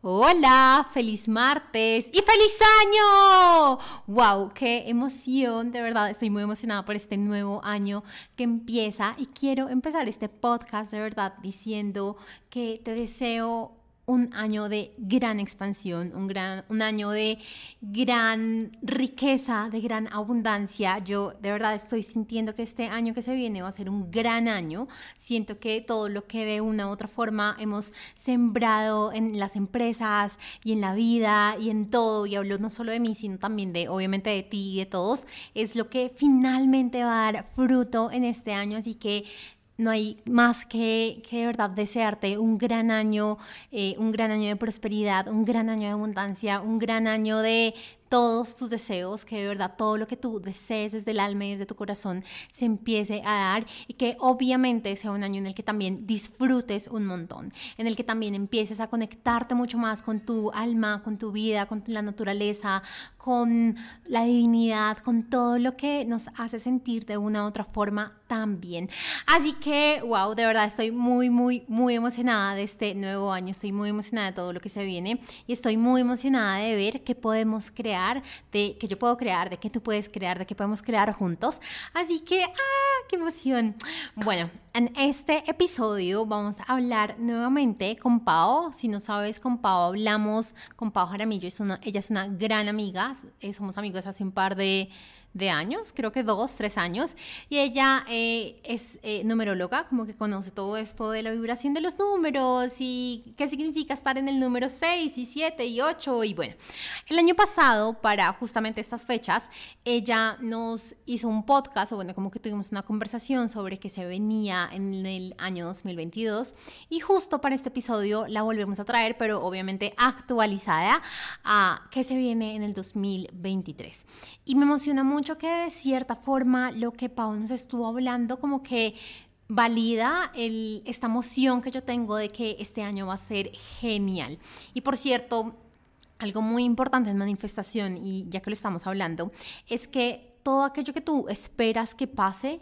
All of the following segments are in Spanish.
Hola, feliz martes y feliz año. Wow, qué emoción, de verdad estoy muy emocionada por este nuevo año que empieza y quiero empezar este podcast de verdad diciendo que te deseo un año de gran expansión, un, gran, un año de gran riqueza, de gran abundancia. Yo de verdad estoy sintiendo que este año que se viene va a ser un gran año. Siento que todo lo que de una u otra forma hemos sembrado en las empresas y en la vida y en todo, y hablo no solo de mí, sino también de obviamente de ti y de todos, es lo que finalmente va a dar fruto en este año. Así que no hay más que, que de verdad desearte un gran año, eh, un gran año de prosperidad, un gran año de abundancia, un gran año de, todos tus deseos, que de verdad todo lo que tú desees desde el alma y desde tu corazón se empiece a dar y que obviamente sea un año en el que también disfrutes un montón, en el que también empieces a conectarte mucho más con tu alma, con tu vida, con la naturaleza, con la divinidad, con todo lo que nos hace sentir de una u otra forma también. Así que, wow, de verdad estoy muy, muy, muy emocionada de este nuevo año, estoy muy emocionada de todo lo que se viene y estoy muy emocionada de ver qué podemos crear de que yo puedo crear, de que tú puedes crear, de que podemos crear juntos. Así que, ¡ah, qué emoción! Bueno, en este episodio vamos a hablar nuevamente con Pau. Si no sabes, con Pau hablamos, con Pau Jaramillo, ella es una gran amiga, somos amigos hace un par de de años, creo que dos, tres años, y ella eh, es eh, numeróloga, como que conoce todo esto de la vibración de los números y qué significa estar en el número 6 y 7 y 8 y bueno, el año pasado, para justamente estas fechas, ella nos hizo un podcast, o bueno, como que tuvimos una conversación sobre qué se venía en el año 2022 y justo para este episodio la volvemos a traer, pero obviamente actualizada a qué se viene en el 2023. Y me emociona mucho que de cierta forma lo que Pau nos estuvo hablando como que valida esta emoción que yo tengo de que este año va a ser genial. Y por cierto, algo muy importante en manifestación, y ya que lo estamos hablando, es que todo aquello que tú esperas que pase,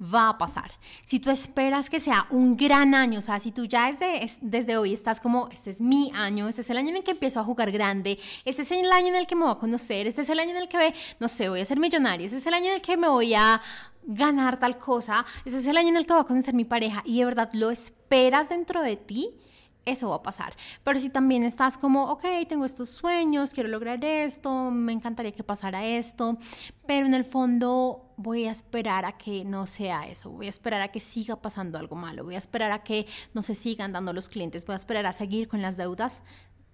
va a pasar. Si tú esperas que sea un gran año, o sea, si tú ya desde, desde hoy estás como, este es mi año, este es el año en el que empiezo a jugar grande, este es el año en el que me voy a conocer, este es el año en el que, no sé, voy a ser millonaria, este es el año en el que me voy a ganar tal cosa, este es el año en el que voy a conocer mi pareja y de verdad lo esperas dentro de ti, eso va a pasar. Pero si también estás como, ok, tengo estos sueños, quiero lograr esto, me encantaría que pasara esto, pero en el fondo voy a esperar a que no sea eso, voy a esperar a que siga pasando algo malo, voy a esperar a que no se sigan dando los clientes, voy a esperar a seguir con las deudas,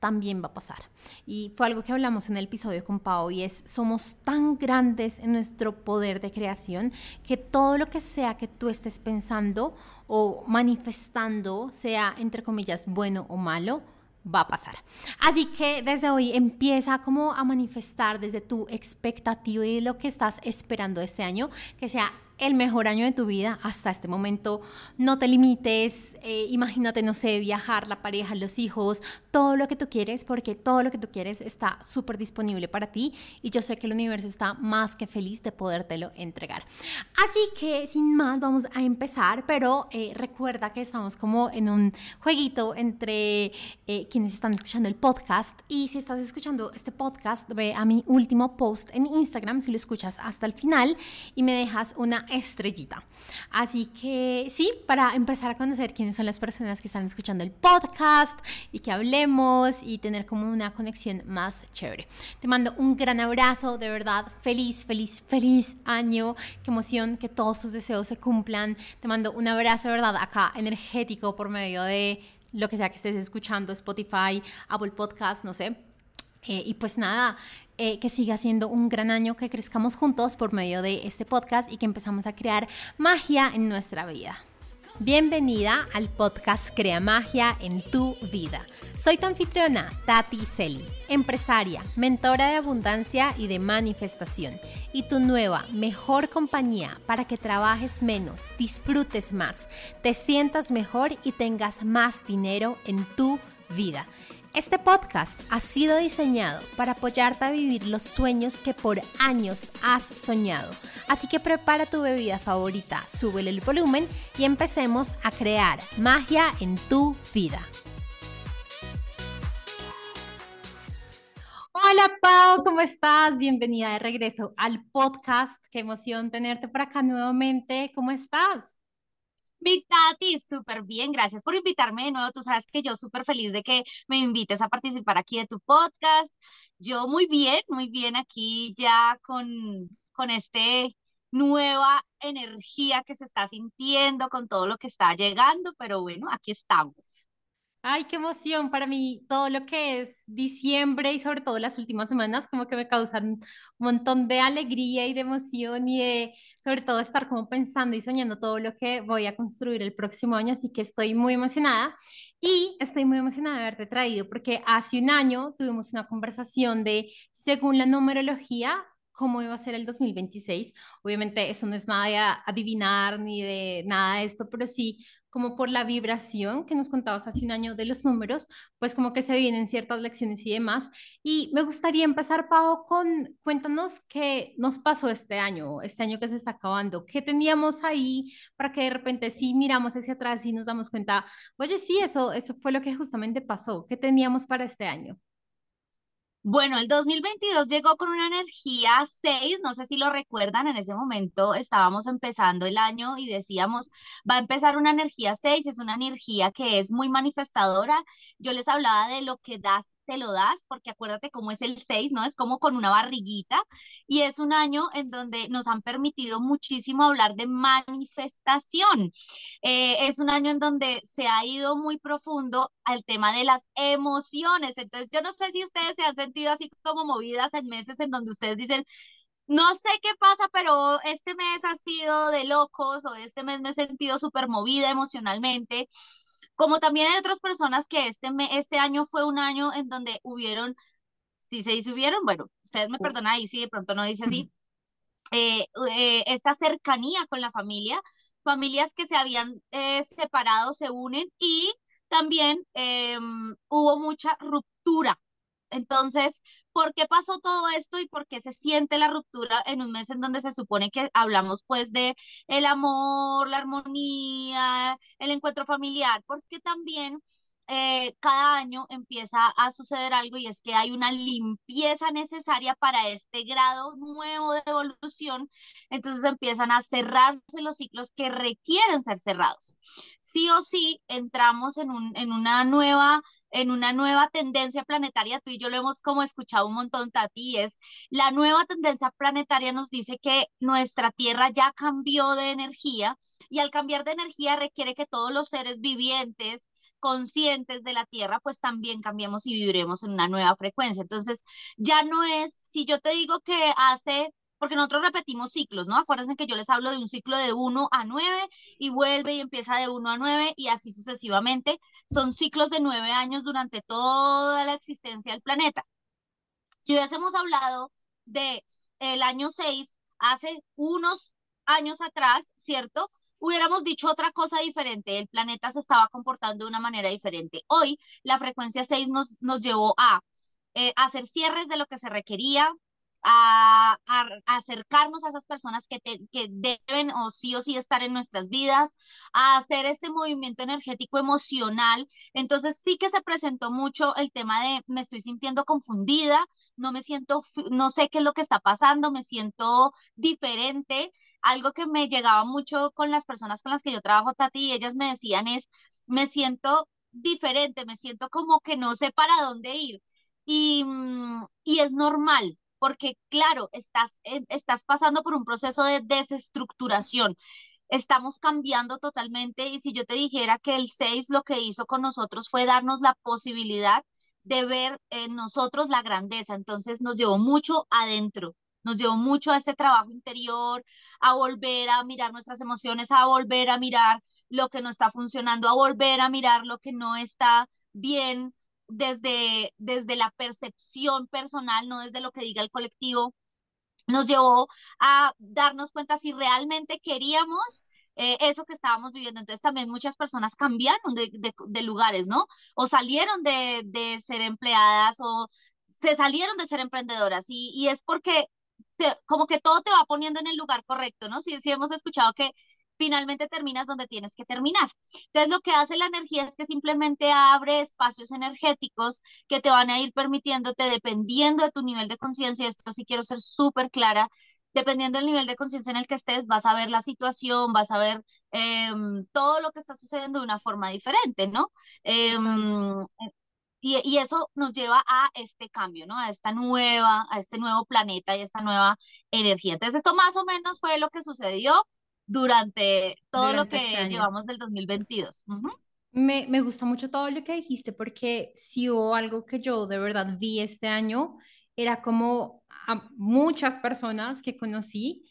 también va a pasar. Y fue algo que hablamos en el episodio con Pau y es, somos tan grandes en nuestro poder de creación que todo lo que sea que tú estés pensando o manifestando, sea entre comillas bueno o malo, va a pasar. Así que desde hoy empieza como a manifestar desde tu expectativa y lo que estás esperando este año, que sea el mejor año de tu vida hasta este momento. No te limites, eh, imagínate, no sé, viajar, la pareja, los hijos, todo lo que tú quieres, porque todo lo que tú quieres está súper disponible para ti y yo sé que el universo está más que feliz de podértelo entregar. Así que sin más vamos a empezar, pero eh, recuerda que estamos como en un jueguito entre eh, quienes están escuchando el podcast y si estás escuchando este podcast, ve a mi último post en Instagram si lo escuchas hasta el final y me dejas una estrellita. Así que sí, para empezar a conocer quiénes son las personas que están escuchando el podcast y que hablemos y tener como una conexión más chévere. Te mando un gran abrazo, de verdad, feliz, feliz, feliz año. Qué emoción que todos tus deseos se cumplan. Te mando un abrazo, de verdad, acá energético por medio de lo que sea que estés escuchando, Spotify, Apple Podcast, no sé. Eh, y pues nada, eh, que siga siendo un gran año, que crezcamos juntos por medio de este podcast y que empezamos a crear magia en nuestra vida. Bienvenida al podcast Crea Magia en tu vida. Soy tu anfitriona, Tati Celi, empresaria, mentora de abundancia y de manifestación, y tu nueva, mejor compañía para que trabajes menos, disfrutes más, te sientas mejor y tengas más dinero en tu vida. Este podcast ha sido diseñado para apoyarte a vivir los sueños que por años has soñado. Así que prepara tu bebida favorita, súbele el volumen y empecemos a crear magia en tu vida. Hola Pau, ¿cómo estás? Bienvenida de regreso al podcast. Qué emoción tenerte por acá nuevamente. ¿Cómo estás? Mi Tati, súper bien, gracias por invitarme de nuevo. Tú sabes que yo súper feliz de que me invites a participar aquí de tu podcast. Yo muy bien, muy bien aquí ya con, con este nueva energía que se está sintiendo, con todo lo que está llegando, pero bueno, aquí estamos. Ay, qué emoción para mí. Todo lo que es diciembre y sobre todo las últimas semanas como que me causan un montón de alegría y de emoción y de sobre todo estar como pensando y soñando todo lo que voy a construir el próximo año. Así que estoy muy emocionada y estoy muy emocionada de haberte traído porque hace un año tuvimos una conversación de, según la numerología, cómo iba a ser el 2026. Obviamente eso no es nada de adivinar ni de nada de esto, pero sí como por la vibración que nos contabas hace un año de los números, pues como que se vienen ciertas lecciones y demás. Y me gustaría empezar, Pau, con cuéntanos qué nos pasó este año, este año que se está acabando, qué teníamos ahí para que de repente sí miramos hacia atrás y nos damos cuenta, oye, sí, eso, eso fue lo que justamente pasó, qué teníamos para este año. Bueno, el 2022 llegó con una energía 6, no sé si lo recuerdan, en ese momento estábamos empezando el año y decíamos, va a empezar una energía 6, es una energía que es muy manifestadora. Yo les hablaba de lo que das te lo das, porque acuérdate cómo es el 6, ¿no? Es como con una barriguita y es un año en donde nos han permitido muchísimo hablar de manifestación. Eh, es un año en donde se ha ido muy profundo al tema de las emociones. Entonces, yo no sé si ustedes se han sentido así como movidas en meses en donde ustedes dicen, no sé qué pasa, pero este mes ha sido de locos o este mes me he sentido súper movida emocionalmente. Como también hay otras personas que este, este año fue un año en donde hubieron, si se dice hubieron, bueno, ustedes me perdonan ahí si de pronto no dice así, eh, eh, esta cercanía con la familia, familias que se habían eh, separado se unen y también em, hubo mucha ruptura entonces, ¿por qué pasó todo esto y por qué se siente la ruptura en un mes en donde se supone que hablamos pues de el amor, la armonía, el encuentro familiar? Porque también eh, cada año empieza a suceder algo y es que hay una limpieza necesaria para este grado nuevo de evolución, entonces empiezan a cerrarse los ciclos que requieren ser cerrados. Sí o sí entramos en, un, en una nueva en una nueva tendencia planetaria, tú y yo lo hemos como escuchado un montón, Tati, es la nueva tendencia planetaria nos dice que nuestra Tierra ya cambió de energía y al cambiar de energía requiere que todos los seres vivientes, conscientes de la Tierra, pues también cambiemos y viviremos en una nueva frecuencia. Entonces, ya no es, si yo te digo que hace, porque nosotros repetimos ciclos, ¿no? Acuérdense que yo les hablo de un ciclo de 1 a 9 y vuelve y empieza de 1 a 9 y así sucesivamente. Son ciclos de 9 años durante toda la existencia del planeta. Si hubiésemos hablado de el año 6 hace unos años atrás, ¿cierto? Hubiéramos dicho otra cosa diferente, el planeta se estaba comportando de una manera diferente. Hoy la frecuencia 6 nos, nos llevó a eh, hacer cierres de lo que se requería, a, acercarnos a esas personas que, que deben o sí o sí estar en nuestras vidas, a hacer este movimiento energético emocional. Entonces sí que se presentó mucho el tema de me estoy sintiendo confundida, no me siento, no sé qué es lo que está pasando, me siento diferente algo que me llegaba mucho con las personas con las que yo trabajo, Tati, y ellas me decían es, me siento diferente, me siento como que no sé para dónde ir. Y, mm, y es normal, porque claro, estás, eh, estás pasando por un proceso de desestructuración. Estamos cambiando totalmente y si yo te dijera que el 6 lo que hizo con nosotros fue darnos la posibilidad de ver en nosotros la grandeza, entonces nos llevó mucho adentro nos llevó mucho a este trabajo interior, a volver a mirar nuestras emociones, a volver a mirar lo que no está funcionando, a volver a mirar lo que no está bien desde, desde la percepción personal, no desde lo que diga el colectivo. Nos llevó a darnos cuenta si realmente queríamos eh, eso que estábamos viviendo. Entonces también muchas personas cambiaron de, de, lugares, ¿no? O salieron de, de, ser empleadas o se salieron de ser emprendedoras y, y es porque como que todo te va poniendo en el lugar correcto, ¿no? Sí hemos escuchado que finalmente terminas donde tienes que terminar. Entonces, lo que hace la energía es que simplemente abre espacios energéticos que te van a ir permitiéndote, dependiendo de tu nivel de conciencia, esto sí quiero ser súper clara, dependiendo del nivel de conciencia en el que estés, vas a ver la situación, vas a ver em, todo lo que está sucediendo de una forma diferente, ¿no? Em, y, y, eso nos lleva a este cambio, ¿no? A esta nueva, a este nuevo planeta y esta nueva energía. Entonces, esto más o menos fue lo que sucedió durante todo lo que este llevamos del 2022. me, me gusta mucho todo lo que dijiste porque si hubo algo que yo de verdad vi este año, era como a muchas personas que conocí,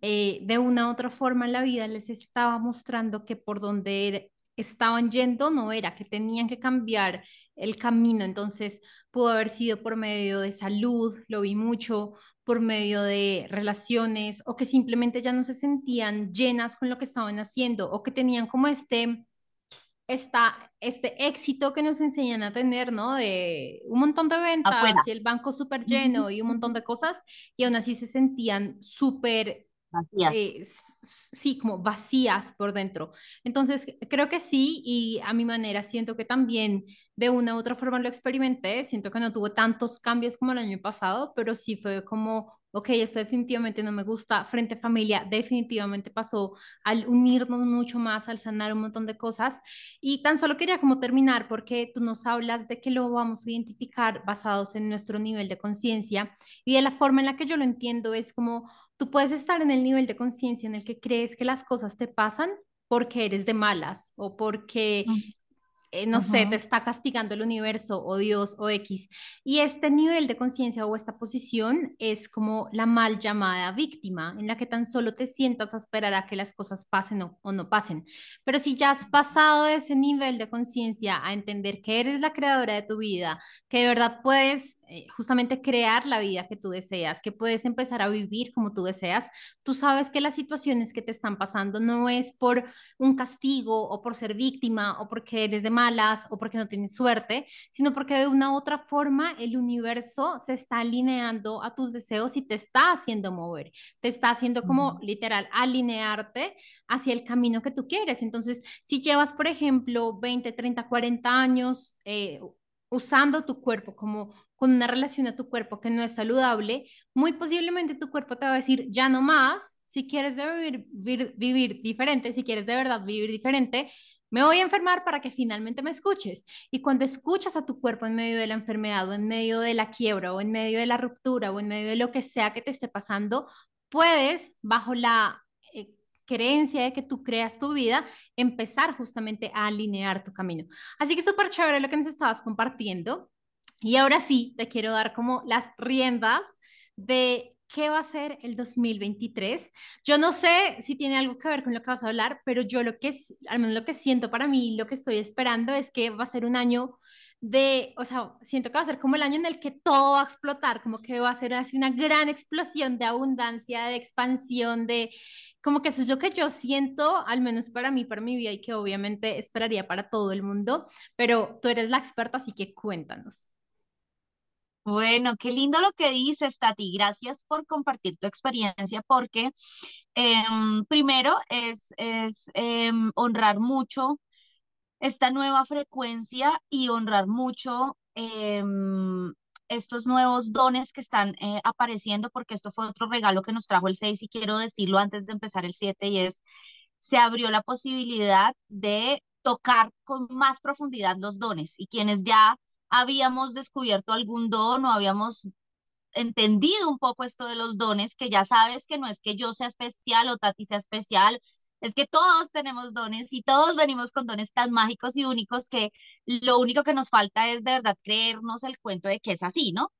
eh, de una u otra forma en la vida les estaba mostrando que por donde estaban yendo no era, que tenían que cambiar el camino. Entonces, pudo haber sido por medio de salud, lo vi mucho, por medio de relaciones, o que simplemente ya no se sentían llenas con lo que estaban haciendo, o que tenían como este, esta, este éxito que nos enseñan a tener, ¿no? De un montón de ventas y el banco súper lleno y un montón de cosas, y aún así se sentían súper Vacías. Eh, sí, como vacías por dentro. Entonces, creo que sí, y a mi manera siento que también de una u otra forma lo experimenté, siento que no tuvo tantos cambios como el año pasado, pero sí fue como, ok, esto definitivamente no me gusta, frente a familia definitivamente pasó al unirnos mucho más, al sanar un montón de cosas, y tan solo quería como terminar porque tú nos hablas de que lo vamos a identificar basados en nuestro nivel de conciencia, y de la forma en la que yo lo entiendo es como Tú puedes estar en el nivel de conciencia en el que crees que las cosas te pasan porque eres de malas o porque eh, no sé, te está castigando el universo o Dios o X. Y este nivel de conciencia o esta posición es como la mal llamada víctima, en la que tan solo te sientas a esperar a que las cosas pasen o, o no pasen. Pero si ya has pasado de ese nivel de conciencia a entender que eres la creadora de tu vida, que de verdad puedes eh, justamente crear la vida que tú deseas, que puedes empezar a vivir como tú deseas, tú sabes que las situaciones que te están pasando no es por un castigo o por ser víctima o porque eres de malas o porque no tienes suerte, sino porque de una u otra forma el universo se está alineando a tus deseos y te está haciendo mover, te está haciendo como literal alinearte hacia el camino que tú quieres. Entonces, si llevas, por ejemplo, 20, 30, 40 años, eh, usando tu cuerpo como con una relación a tu cuerpo que no es saludable, muy posiblemente tu cuerpo te va a decir, ya no más, si quieres vivir, vivir, vivir diferente, si quieres de verdad vivir diferente, me voy a enfermar para que finalmente me escuches. Y cuando escuchas a tu cuerpo en medio de la enfermedad o en medio de la quiebra o en medio de la ruptura o en medio de lo que sea que te esté pasando, puedes, bajo la creencia de que tú creas tu vida, empezar justamente a alinear tu camino. Así que súper chévere lo que nos estabas compartiendo. Y ahora sí, te quiero dar como las riendas de qué va a ser el 2023. Yo no sé si tiene algo que ver con lo que vas a hablar, pero yo lo que es, al menos lo que siento para mí, lo que estoy esperando es que va a ser un año de, o sea, siento que va a ser como el año en el que todo va a explotar, como que va a ser así una gran explosión de abundancia, de expansión, de como que eso es lo que yo siento, al menos para mí, para mi vida y que obviamente esperaría para todo el mundo, pero tú eres la experta, así que cuéntanos. Bueno, qué lindo lo que dices, Tati. Gracias por compartir tu experiencia, porque em, primero es, es em, honrar mucho esta nueva frecuencia y honrar mucho em, estos nuevos dones que están eh, apareciendo, porque esto fue otro regalo que nos trajo el 6 y quiero decirlo antes de empezar el 7 y es, se abrió la posibilidad de tocar con más profundidad los dones y quienes ya habíamos descubierto algún don o habíamos entendido un poco esto de los dones, que ya sabes que no es que yo sea especial o Tati sea especial es que todos tenemos dones y todos venimos con dones tan mágicos y únicos que lo único que nos falta es de verdad creernos el cuento de que es así, ¿no?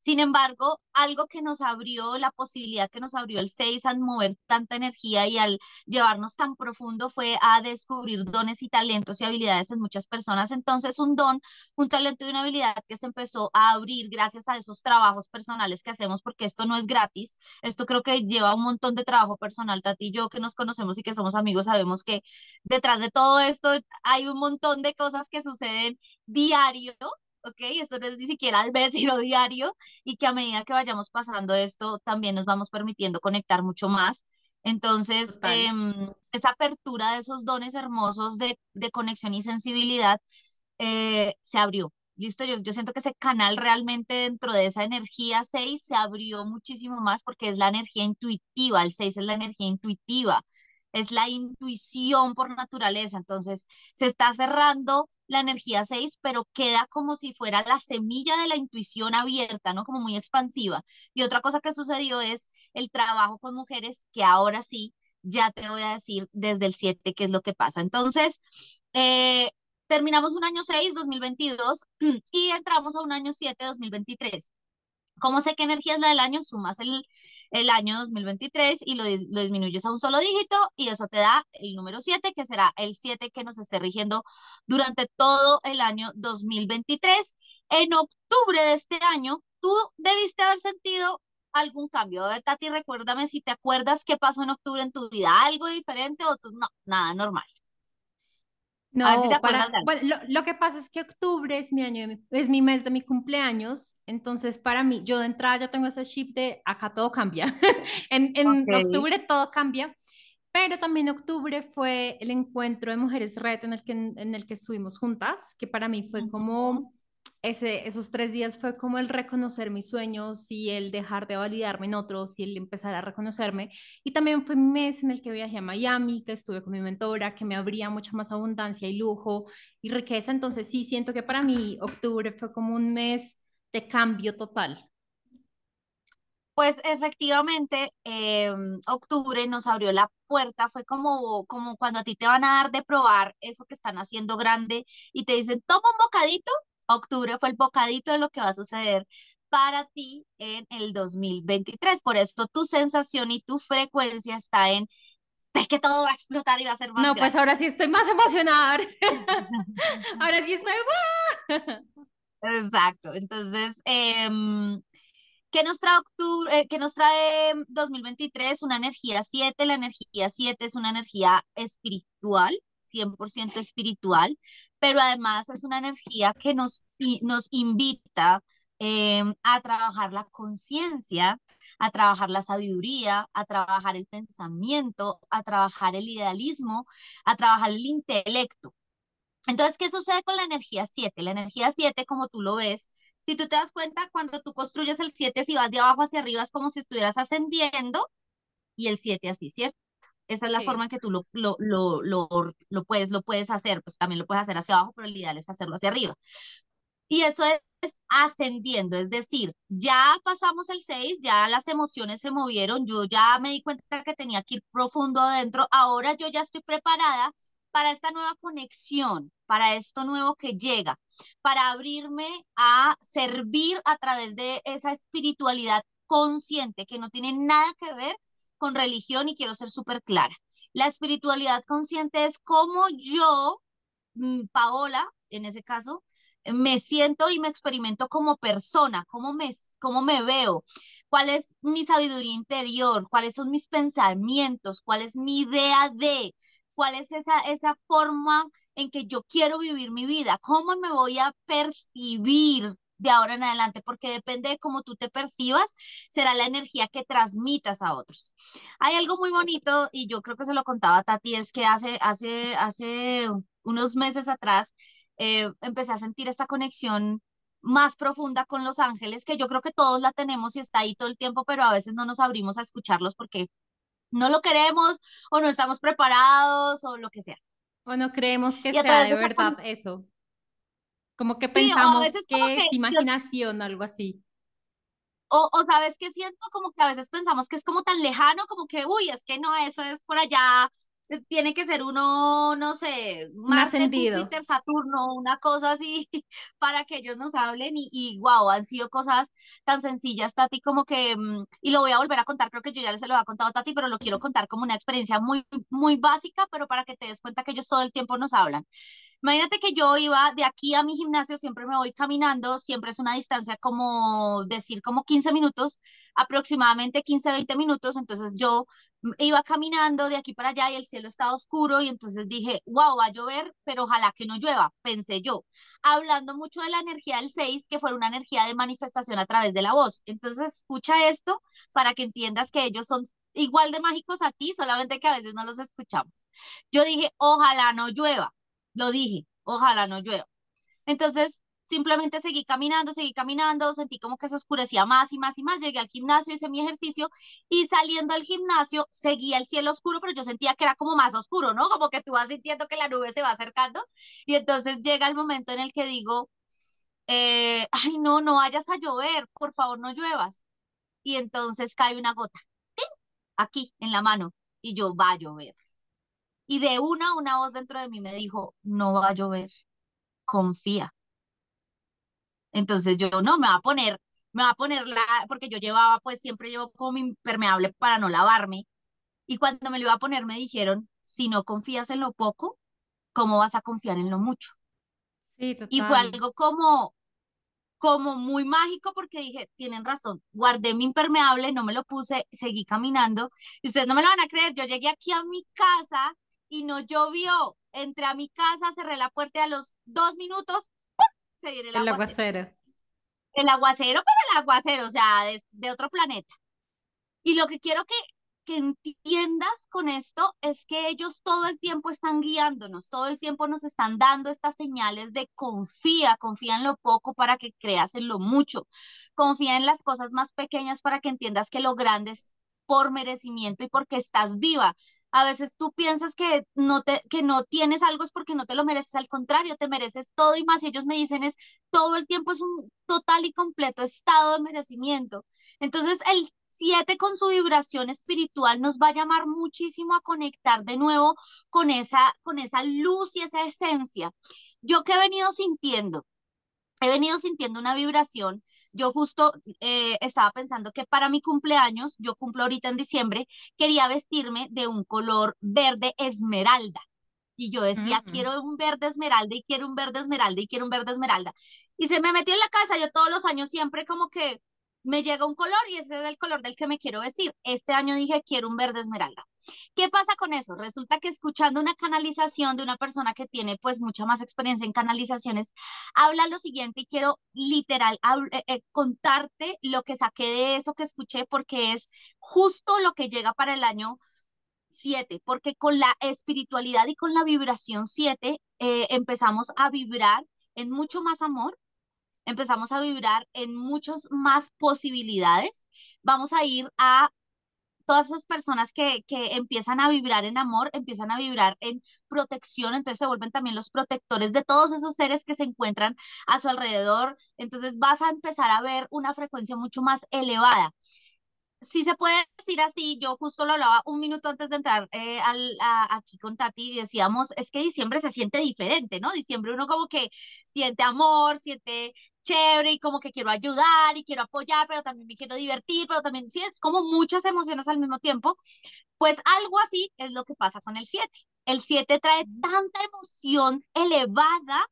Sin embargo, algo que nos abrió, la posibilidad que nos abrió el 6 al mover tanta energía y al llevarnos tan profundo fue a descubrir dones y talentos y habilidades en muchas personas. Entonces, un don, un talento y una habilidad que se empezó a abrir gracias a esos trabajos personales que hacemos, porque esto no es gratis, esto creo que lleva un montón de trabajo personal. Tati y yo que nos conocemos y que somos amigos, sabemos que detrás de todo esto hay un montón de cosas que suceden diario ¿ok? Esto no es ni siquiera al mes, sino diario, y que a medida que vayamos pasando esto, también nos vamos permitiendo conectar mucho más. Entonces, em, esa apertura de esos dones hermosos de, de conexión y sensibilidad eh, se abrió. Listo, yo, yo siento que ese canal realmente dentro de esa energía 6 se abrió muchísimo más porque es la energía intuitiva, el 6 es la energía intuitiva, es la intuición por naturaleza, entonces se está cerrando la energía 6, pero queda como si fuera la semilla de la intuición abierta, ¿no? Como muy expansiva. Y otra cosa que sucedió es el trabajo con mujeres, que ahora sí, ya te voy a decir desde el 7 qué es lo que pasa. Entonces, eh, terminamos un año 6, 2022, y entramos a un año 7, 2023. ¿Cómo sé qué energía es la del año? Sumas el, el año 2023 y lo, lo, disminuyes a un solo dígito y eso te da el número 7, que será el 7 que nos esté rigiendo durante todo el año 2023. En octubre de este año, tú debiste haber sentido algún cambio. A ver, Tati, recuérdame si te acuerdas qué pasó en octubre en tu vida, algo diferente o tú, no, nada normal. No, para, bueno, lo, que pasa es que octubre es mi año, es mi mes de mi cumpleaños, entonces para mí, yo de entrada ya tengo ese chip de acá todo cambia, en, en octubre todo cambia, pero también octubre fue el encuentro de Mujeres Red en el que, en el que estuvimos juntas, que para mí fue como ese, esos tres días fue como el reconocer mis sueños y el dejar de validarme en otros y el empezar a reconocerme. Y también fue un mes en el que viajé a Miami, que estuve con mi mentora, que me abría mucha más abundancia y lujo y riqueza. Entonces sí, siento que para mí octubre fue como un mes de cambio total. Pues efectivamente, em, octubre nos abrió la puerta, fue como, como cuando a ti te van a dar de probar eso que están haciendo grande y te dicen, toma un bocadito octubre fue el bocadito de lo que va a suceder para ti en el 2023. Por eso tu sensación y tu frecuencia está en es que todo va a explotar y va a ser más No, pues ahora sí estoy más emocionada. Ahora sí, estoy... Exacto. Entonces, eh, ¿qué nos trae octubre? Eh, ¿Qué nos trae 2023? Una energía 7. La energía 7 es una energía espiritual, 100% espiritual pero además es una energía que nos, nos invita em, a trabajar la conciencia, a trabajar la sabiduría, a trabajar el pensamiento, a trabajar el idealismo, a trabajar el intelecto. Entonces, ¿qué sucede con la energía 7? La energía 7, como tú lo ves, si tú te das cuenta, cuando tú construyes el 7, si vas de abajo hacia arriba, es como si estuvieras ascendiendo y el 7 así, ¿cierto? Esa es la forma en que tú lo, lo, lo, lo, puedes, lo puedes hacer, pues también lo puedes hacer hacia abajo, pero el ideal es hacerlo hacia arriba. Y eso es ascendiendo, es decir, ya pasamos el 6, ya las emociones se movieron, yo ya me di cuenta que tenía que ir profundo adentro, ahora yo ya estoy preparada para esta nueva conexión, para esto nuevo que llega, para abrirme a servir a través de esa espiritualidad consciente que no tiene nada que ver con religión y quiero ser súper clara. La espiritualidad consciente es como yo, mm, Paola, en ese caso, me siento y me experimento como persona, cómo me, cómo me veo, cuál es mi sabiduría interior, cuáles son mis pensamientos, cuál es mi idea de, cuál es esa, esa forma en que yo quiero vivir mi vida, cómo me voy a percibir de ahora en adelante, porque depende de cómo tú te percibas, será la energía que transmitas a otros. Hay algo muy bonito, y yo creo que se lo contaba a Tati, es que hace, hace, hace unos meses atrás eh, empecé a sentir esta conexión más profunda con los ángeles, que yo creo que todos la tenemos y está ahí todo el tiempo, pero a veces no nos abrimos a escucharlos porque no lo queremos o no estamos preparados o lo que sea. O no creemos que sea de verdad eso. Como que pensamos que, es imaginación o algo así. O, o sabes que siento como que a veces pensamos que es como tan lejano, como que, uy, es que no, eso es por allá, tiene que ser uno, no sé, más Júpiter, Saturno, una cosa así, para que ellos nos hablen y, y wow, han sido cosas tan sencillas, Tati, como que, mm, y lo voy a volver a contar, creo que yo ya se lo había contado a Tati, pero lo quiero contar como una experiencia muy, muy básica, pero para que te des cuenta que ellos todo el tiempo nos hablan. Imagínate que yo iba de aquí a mi gimnasio, siempre me voy caminando, siempre es una distancia como decir como 15 minutos, aproximadamente 15, 20 minutos, entonces yo iba caminando de aquí para allá y el cielo estaba oscuro y entonces dije, wow, va a llover, pero ojalá que no llueva, pensé yo, hablando mucho de la energía del 6, que fue una energía de manifestación a través de la voz. Entonces escucha esto para que entiendas que ellos son igual de mágicos a ti, solamente que a veces no los escuchamos. Yo dije, ojalá no llueva, lo dije, ojalá no llueva. Entonces, simplemente seguí caminando, seguí caminando, sentí como que se oscurecía más y más y más, llegué al gimnasio, hice mi ejercicio y saliendo del gimnasio seguía el cielo oscuro, pero yo sentía que era como más oscuro, ¿no? Como que tú vas sintiendo que la nube se va acercando y entonces llega el momento en el que digo, eh, ay, no, no vayas a llover, por favor, no lluevas. Y entonces cae una gota, aquí, en la mano, y yo, va a llover. Y de una, una voz dentro de mí me dijo, no va a llover, confía. Entonces yo, no, me va a poner, me va a poner la, porque yo llevaba, pues siempre llevo como mi impermeable para no lavarme. Y cuando me lo iba a poner, me dijeron, si no confías en lo poco, ¿cómo vas a confiar en lo mucho? Sí, Y fue algo como, como muy mágico porque dije, tienen razón, guardé mi impermeable, no me lo puse, seguí caminando. Y ustedes no me lo van a creer, yo llegué aquí a mi casa y no llovió. Entré a mi casa, cerré la puerta y a los dos minutos se viene el, el aguacero. aguacero. El aguacero, pero el aguacero, o sea, de, de otro planeta. Y lo que quiero que, que entiendas con esto es que ellos todo el tiempo están guiándonos, todo el tiempo nos están dando estas señales de confía, confía en lo poco para que creas en lo mucho, confía en las cosas más pequeñas para que entiendas que lo grande es por merecimiento y porque estás viva. A veces tú piensas que no te que no tienes algo es porque no te lo mereces, al contrario, te mereces todo y más. Y ellos me dicen es todo el tiempo es un total y completo estado de merecimiento. Entonces, el 7 con su vibración espiritual nos va a llamar muchísimo a conectar de nuevo con esa con esa luz y esa esencia. Yo que he venido sintiendo he venido sintiendo una vibración. Yo justo eh, estaba pensando que para mi cumpleaños, yo cumplo ahorita en diciembre, quería vestirme de un color verde esmeralda. Y yo decía, quiero un verde esmeralda y quiero un verde esmeralda y quiero un verde esmeralda. Y se me metió en la cabeza, yo todos los años siempre como que me llega un color y ese es el color del que me quiero vestir. Este año dije, quiero un verde esmeralda. ¿Qué pasa con eso? Resulta que escuchando una canalización de una persona que tiene pues mucha más experiencia en canalizaciones, habla lo siguiente y quiero literal eh, eh, contarte lo que saqué de eso que escuché porque es justo lo que llega para el año 7, porque con la espiritualidad y con la vibración 7 eh, empezamos a vibrar en mucho más amor, empezamos a vibrar en muchas más posibilidades, vamos a ir a todas esas personas que, que empiezan a vibrar en amor, empiezan a vibrar en protección, entonces se vuelven también los protectores de todos esos seres que se encuentran a su alrededor, entonces vas a empezar a ver una frecuencia mucho más elevada. Si se puede decir así, yo justo lo hablaba un minuto antes de entrar eh, al, aquí con Tati y decíamos, es que diciembre se siente diferente, ¿no? Diciembre uno como que siente amor, siente chévere y como que quiero ayudar y quiero apoyar, pero también me quiero divertir, pero también, sí, es como muchas emociones al mismo tiempo. Pues algo así es lo que pasa con el 7. El 7 trae tanta emoción elevada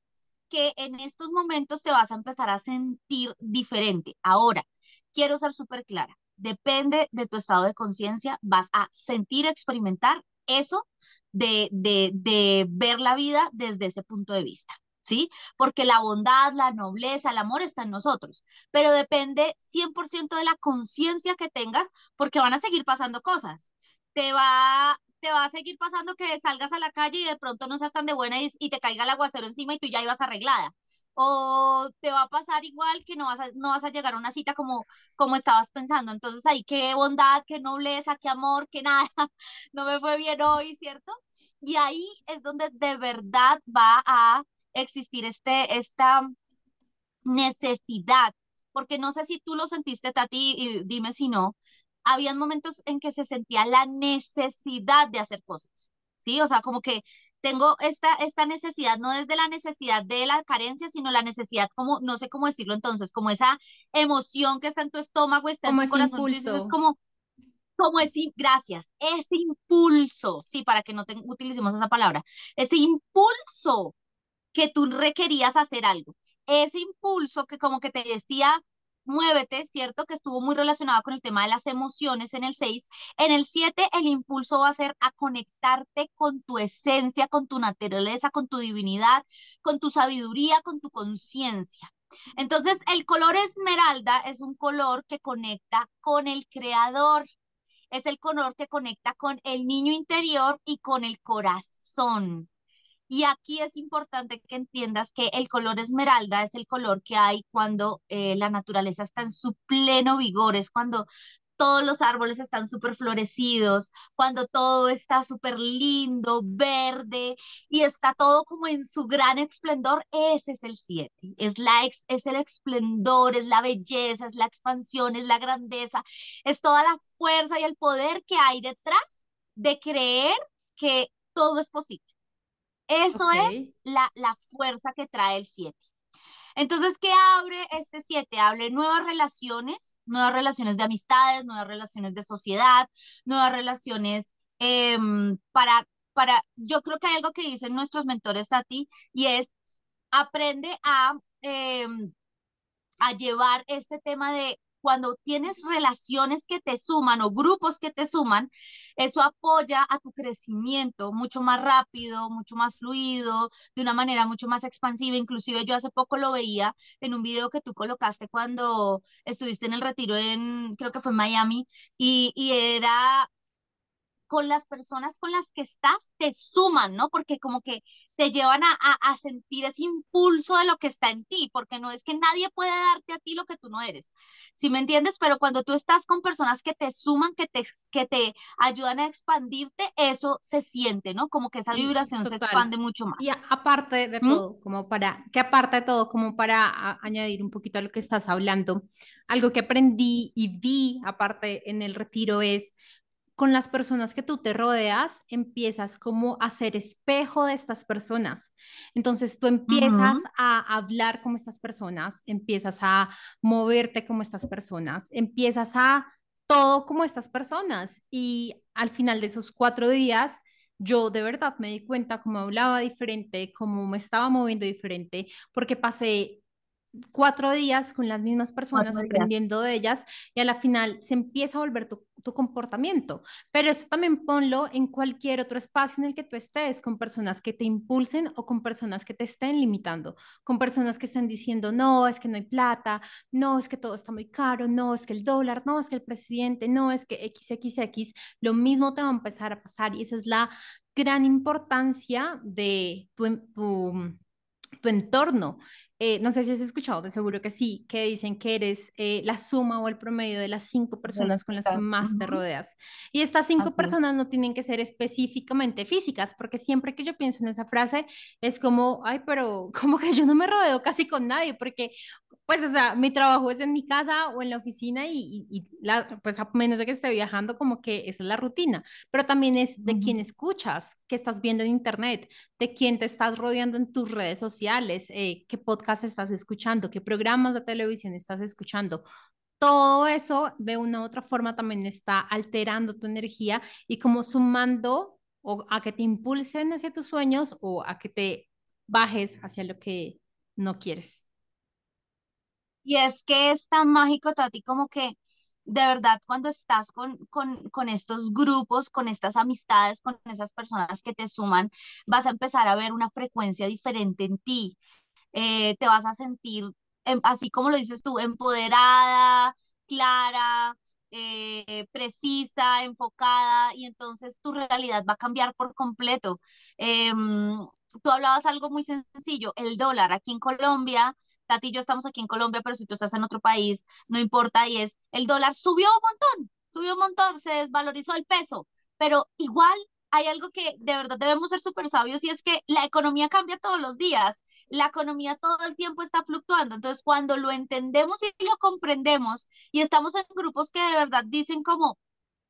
que en estos momentos te vas a empezar a sentir diferente. Ahora, quiero ser súper clara. Depende de tu estado de conciencia, vas a sentir, experimentar eso de, de, de ver la vida desde ese punto de vista. ¿Sí? Porque la bondad, la nobleza, el amor está en nosotros, pero depende 100% de la conciencia que tengas, porque van a seguir pasando cosas. Te va, te va a seguir pasando que salgas a la calle y de pronto no seas tan de buena y, te caiga el aguacero encima y tú ya ibas arreglada. O te va a pasar igual que no vas a, no vas a llegar a una cita como, como estabas pensando. Entonces ahí qué bondad, qué nobleza, qué amor, qué nada. No me fue bien hoy, ¿cierto? Y ahí es donde de verdad va a existir este, esta necesidad, porque no sé si tú lo sentiste, Tati, y dime si no, habían momentos en que se sentía la necesidad de hacer cosas, ¿sí? O sea, como que tengo esta, esta necesidad, no desde la necesidad de la carencia, sino la necesidad como, no sé cómo decirlo entonces, como esa emoción que está en tu estómago, está en Como tu ese corazón, dices, es impulso. como, como ese, gracias, ese impulso, sí, para que no te- utilicemos esa palabra, ese impulso que tú requerías hacer algo. Ese impulso que como que te decía, muévete, ¿cierto? Que estuvo muy relacionado con el tema de las emociones en el 6. En el 7, el impulso va a ser a conectarte con tu esencia, con tu naturaleza, con tu divinidad, con tu sabiduría, con tu conciencia. Entonces, el color esmeralda es un color que conecta con el creador. es el color que conecta con el niño interior y con el corazón. Y aquí es importante que entiendas que el color esmeralda es el color que hay cuando eh, la naturaleza está en su pleno vigor, es cuando todos los árboles están súper florecidos, cuando todo está súper lindo, verde y está todo como en su gran esplendor, ese es el 7. Es, la es el esplendor, es la belleza, es la expansión, es la grandeza, es toda la fuerza y el poder que hay detrás de creer que todo es posible. Eso es la, la fuerza que trae el 7. Entonces, ¿qué abre este 7? Abre nuevas relaciones, nuevas relaciones de amistades, nuevas relaciones de sociedad, nuevas relaciones em, para, para, yo creo que hay algo que dicen nuestros mentores, Tati, y es, aprende a, em, a llevar este tema de cuando tienes relaciones que te suman o grupos que te suman, eso apoya a tu crecimiento mucho más rápido, mucho más fluido, de una manera mucho más expansiva. Inclusive yo hace poco lo veía en un video que tú colocaste cuando estuviste en el retiro en, creo que fue en Miami, y, y era con las personas con las que estás te suman, ¿no? Porque como que te llevan a, a, sentir ese impulso de lo que está en ti, porque no es que nadie puede darte a ti lo que tú no eres, ¿sí me entiendes? Pero cuando tú estás con personas que te suman, que te, que te ayudan a expandirte, eso se siente, ¿no? Como que esa vibración se expande mucho más. Y aparte de ¿Mm? todo, como para, que aparte de todo, como para añadir un poquito a lo que estás hablando, algo que aprendí y vi aparte en el retiro es con las personas que tú te rodeas, empiezas como a ser espejo de estas personas. Entonces tú empiezas a hablar como estas personas, empiezas a moverte como estas personas, empiezas a todo como estas personas. Y al final de esos cuatro días, yo de verdad me di cuenta cómo hablaba diferente, cómo me estaba moviendo diferente, porque pasé cuatro días con las mismas personas, aprendiendo de ellas y a la final se empieza a volver tu, comportamiento. Pero eso también ponlo en cualquier otro espacio en el que tú estés, con personas que te impulsen o con personas que te estén limitando, con personas que estén diciendo, no, es que no hay plata, no, es que todo está muy caro, no, es que el dólar, no, es que el presidente, no, es que XXX, lo mismo te va a empezar a pasar y esa es la gran importancia de tu, tu, tu entorno. Eh, no sé si has escuchado, de seguro que sí, que dicen que eres eh, la suma o el promedio de las cinco personas con las que más te rodeas. Y estas cinco personas no tienen que ser específicamente físicas, porque siempre que yo pienso en esa frase es como, ay, pero como que yo no me rodeo casi con nadie, porque pues, o sea, mi trabajo es en mi casa o en la oficina y, y, la, pues a menos de que esté viajando, como que esa es la rutina, pero también es de quién escuchas, qué estás viendo en internet, de quién te estás rodeando en tus redes sociales, eh, qué podcast estás escuchando, qué programas de televisión estás escuchando. Todo eso de una u otra forma también está alterando tu energía y como sumando o a que te impulsen hacia tus sueños o a que te bajes hacia lo que no quieres. Y es que es tan mágico, Tati, como que de verdad cuando estás con, con, con, estos grupos, con estas amistades, con esas personas que te suman, vas a empezar a ver una frecuencia diferente en ti. Eh, te vas a sentir, em, así como lo dices tú, empoderada, clara, eh, precisa, enfocada, y entonces tu realidad va a cambiar por completo. Em, tú hablabas algo muy sencillo, el dólar aquí en Colombia Tati y yo estamos aquí en Colombia, pero si tú estás en otro país, no importa, y es, el dólar subió un montón, subió un montón, se desvalorizó el peso, pero igual hay algo que de verdad debemos ser súper sabios y es que la economía cambia todos los días, la economía todo el tiempo está fluctuando, entonces cuando lo entendemos y lo comprendemos y estamos en grupos que de verdad dicen como,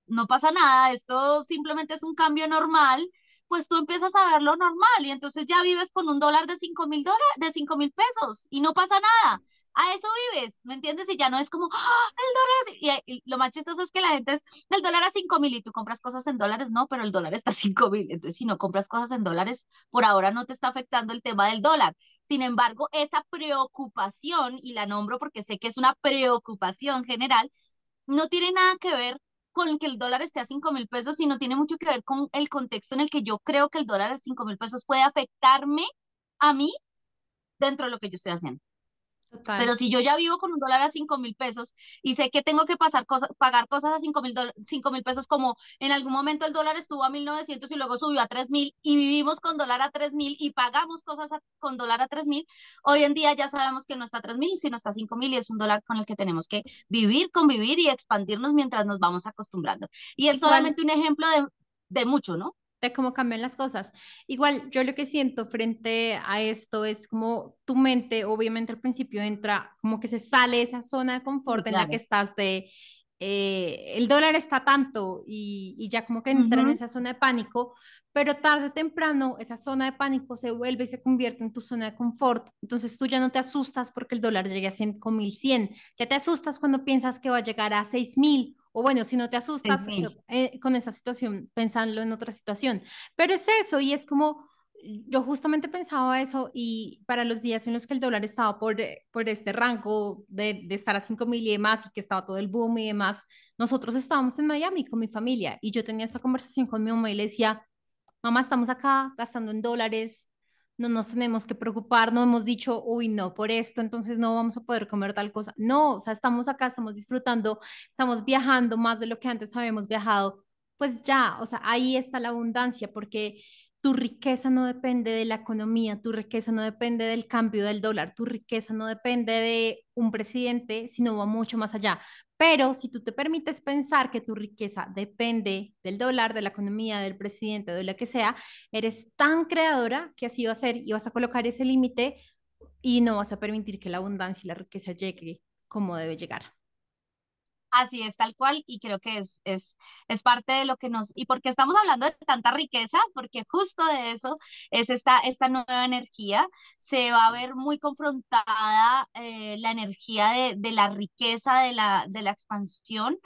no pasa nada, esto simplemente es un cambio normal, pues tú empiezas a verlo normal y entonces ya vives con un dólar de cinco mil dólares, de cinco mil pesos y no pasa nada. A eso vives, ¿me entiendes? Y ya no es como, ¡Ah, el dólar, y, lo más chistoso es que la gente es, el dólar a cinco mil y tú compras cosas en dólares, no, pero el dólar está a cinco mil. Entonces, si no compras cosas en dólares, por ahora no te está afectando el tema del dólar. Sin embargo, esa preocupación, y la nombro porque sé que es una preocupación general, no tiene nada que ver con que el dólar esté a 5 mil pesos, sino tiene mucho que ver con el contexto en el que yo creo que el dólar a 5 mil pesos puede afectarme a mí dentro de lo que yo estoy haciendo. Pero si yo ya vivo con un dólar a cinco mil pesos y sé que tengo que pasar cosas, pagar cosas a cinco mil, cinco mil pesos, como en algún momento el dólar estuvo a 1900 y luego subió a tres mil y vivimos con dólar a tres mil y pagamos cosas con dólar a tres mil, hoy en día ya sabemos que no está a tres mil, sino está a cinco mil y es un dólar con el que tenemos que vivir, convivir y expandirnos mientras nos vamos acostumbrando. Y es solamente un ejemplo de, de mucho, ¿no? De cómo cambian las cosas. Igual, yo lo que siento frente a esto es como tu mente, obviamente al principio entra, como que se sale esa zona de confort en la que estás de, eh, el dólar está tanto y, y ya como que entra en esa zona de pánico, pero tarde o temprano esa zona de pánico se vuelve y se convierte en tu zona de confort. Entonces tú ya no te asustas porque el dólar llegue a 5.100, ya te asustas cuando piensas que va a llegar a 6.000 o bueno, si no te asustas eh, con esa situación, pensando en otra situación. Pero es eso y es como, yo justamente pensaba eso y para los días en los que el dólar estaba por, eh, por este rango de, de estar a 5 mil y demás y que estaba todo el boom y demás, nosotros estábamos en Miami con mi familia y yo tenía esta conversación con mi mamá y le decía, mamá, estamos acá gastando en dólares, no nos tenemos que preocupar, no hemos dicho, uy, no, por esto, entonces no vamos a poder comer tal cosa. No, o sea, estamos acá, estamos disfrutando, estamos viajando más de lo que antes habíamos viajado. Pues ya, o sea, ahí está la abundancia, porque tu riqueza no depende de la economía, tu riqueza no depende del cambio del dólar, tu riqueza no depende de un presidente, sino va mucho más allá. Pero si tú te permites pensar que tu riqueza depende del dólar, de la economía, del presidente, de lo que sea, eres tan creadora que así va a ser y vas a colocar ese límite y no vas a permitir que la abundancia y la riqueza llegue como debe llegar. Así es, tal cual, y creo que es, es, es parte de lo que nos, y porque estamos hablando de tanta riqueza, porque justo de eso es esta, esta nueva energía, se va a ver muy confrontada eh, la energía de, de, la riqueza, de la, de la expansión,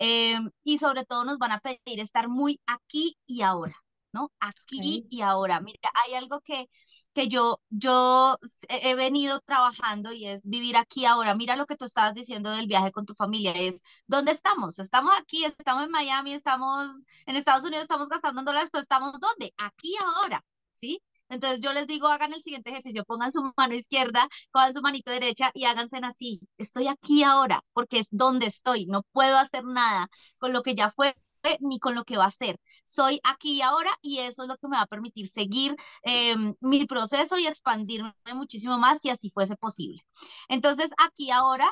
eh, y sobre todo nos van a pedir estar muy aquí y ahora. ¿No? Aquí y ahora. Mira, hay algo que, que yo, yo he venido trabajando y es vivir aquí ahora. Mira lo que tú estabas diciendo del viaje con tu familia, es ¿dónde estamos? Estamos aquí, estamos en Miami, estamos en Estados Unidos, estamos gastando en dólares, pero estamos ¿dónde? Aquí ahora, ¿sí? Entonces yo les digo, hagan el siguiente ejercicio, pongan su mano izquierda, cojan su manito derecha y háganse así. Estoy aquí ahora porque es donde estoy, no puedo hacer nada con lo que ya fue ni con lo que va a ser. Soy aquí y ahora y eso es lo que me va a permitir seguir em, mi proceso y expandirme muchísimo más si así fuese posible. Entonces, aquí ahora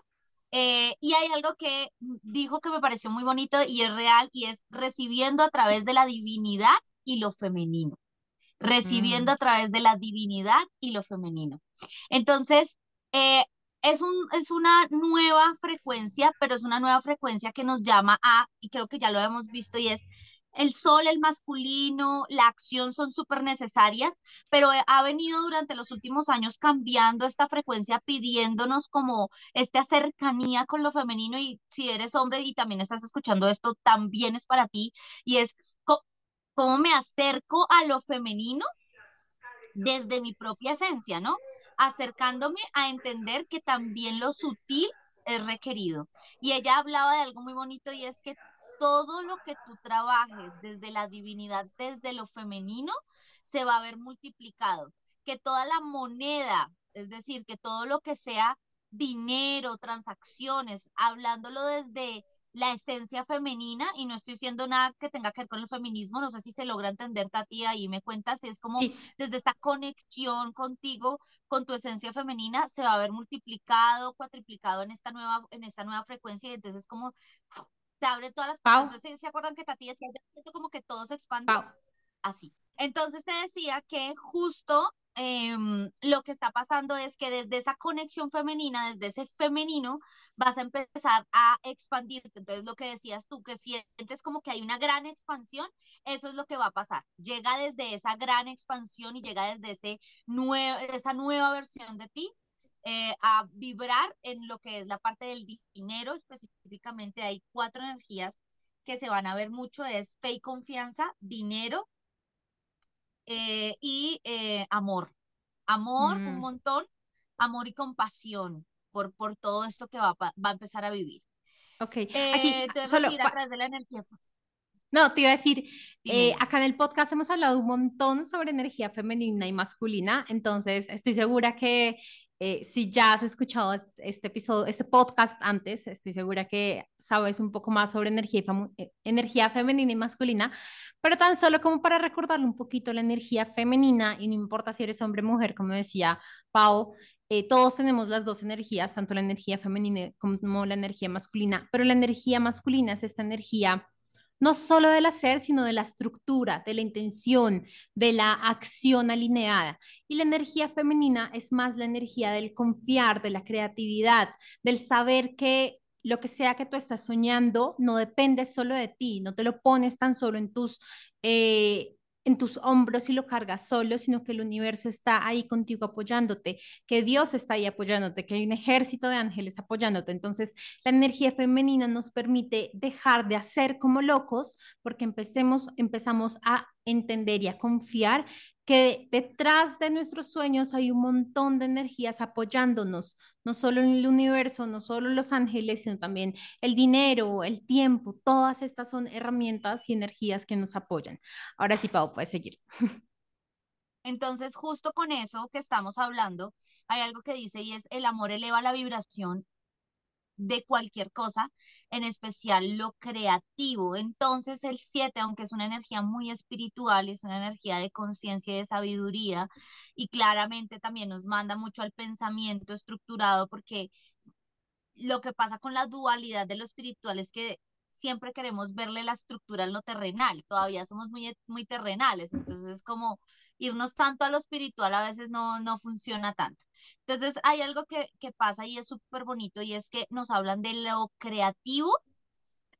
eh, y hay algo que dijo que me pareció muy bonito y es real y es recibiendo a través de la divinidad y lo femenino. Recibiendo mm. a través de la divinidad y lo femenino. Entonces, eh, es, un, es una nueva frecuencia, pero es una nueva frecuencia que nos llama a, y creo que ya lo hemos visto, y es el sol, el masculino, la acción son súper necesarias, pero ha venido durante los últimos años cambiando esta frecuencia, pidiéndonos como esta cercanía con lo femenino y si eres hombre y también estás escuchando esto, también es para ti y es cómo me acerco a lo femenino desde mi propia esencia, ¿no? Acercándome a entender que también lo sutil es requerido. Y ella hablaba de algo muy bonito y es que todo lo que tú trabajes desde la divinidad, desde lo femenino, se va a ver multiplicado. Que toda la moneda, es decir, que todo lo que sea dinero, transacciones, hablándolo desde la esencia femenina y no estoy diciendo nada que tenga que ver con el feminismo, no sé si se logra entender Tati, ahí me cuentas, es como desde esta conexión contigo, con tu esencia femenina, se va a ver multiplicado, cuatriplicado en esta nueva, en esta nueva frecuencia y entonces como se abre todas las puertas, entonces se acuerdan que Tati decía, como que todo se expande, así. Entonces te decía que justo Em, lo que está pasando es que desde esa conexión femenina, desde ese femenino, vas a empezar a expandirte. Entonces, lo que decías tú, que sientes como que hay una gran expansión, eso es lo que va a pasar. Llega desde esa gran expansión y llega desde ese esa nueva versión de ti eh, a vibrar en lo que es la parte del dinero. Específicamente hay cuatro energías que se van a ver mucho, es fe y confianza, dinero, eh, y eh, amor. Amor, un mm. montón, amor y compasión por, por todo esto que va, va a empezar a vivir. Ok, aquí eh, solo a través de la energía. No, te iba a decir, acá en el podcast hemos hablado un montón sobre energía femenina y masculina, entonces estoy segura que eh, si ya has escuchado este episodio, este podcast antes, estoy segura que sabes un poco más sobre energía, eh, energía femenina y masculina, pero tan solo como para recordarle un poquito la energía femenina, y no importa si eres hombre o mujer, como decía Pau, eh, todos tenemos las dos energías, tanto la energía femenina como la energía masculina, pero la energía masculina es esta energía no solo del hacer, sino de la estructura, de la intención, de la acción alineada. Y la energía femenina es más la energía del confiar, de la creatividad, del saber que lo que sea que tú estás soñando no depende solo de ti, no te lo pones tan solo en tus eh, en tus hombros y lo cargas solo, sino que el universo está ahí contigo apoyándote, que Dios está ahí apoyándote, que hay un ejército de ángeles apoyándote. Entonces, la energía femenina nos permite dejar de hacer como locos porque empecemos, empezamos a entender y a confiar que detrás de nuestros sueños hay un montón de energías apoyándonos, no solo en el universo, no solo los ángeles, sino también el dinero, el tiempo, todas estas son herramientas y energías que nos apoyan. Ahora sí, Pau, puedes seguir. Entonces, justo con eso que estamos hablando, hay algo que dice y es el amor eleva la vibración de cualquier cosa, en especial lo creativo. Entonces el 7, aunque es una energía muy espiritual, es una energía de conciencia y de sabiduría, y claramente también nos manda mucho al pensamiento estructurado, porque lo que pasa con la dualidad de lo espiritual es que siempre queremos verle la estructura en lo terrenal, todavía somos muy, muy terrenales, entonces es como irnos tanto a lo espiritual a veces no, no funciona tanto. Entonces hay algo que, que pasa y es súper bonito y es que nos hablan de lo creativo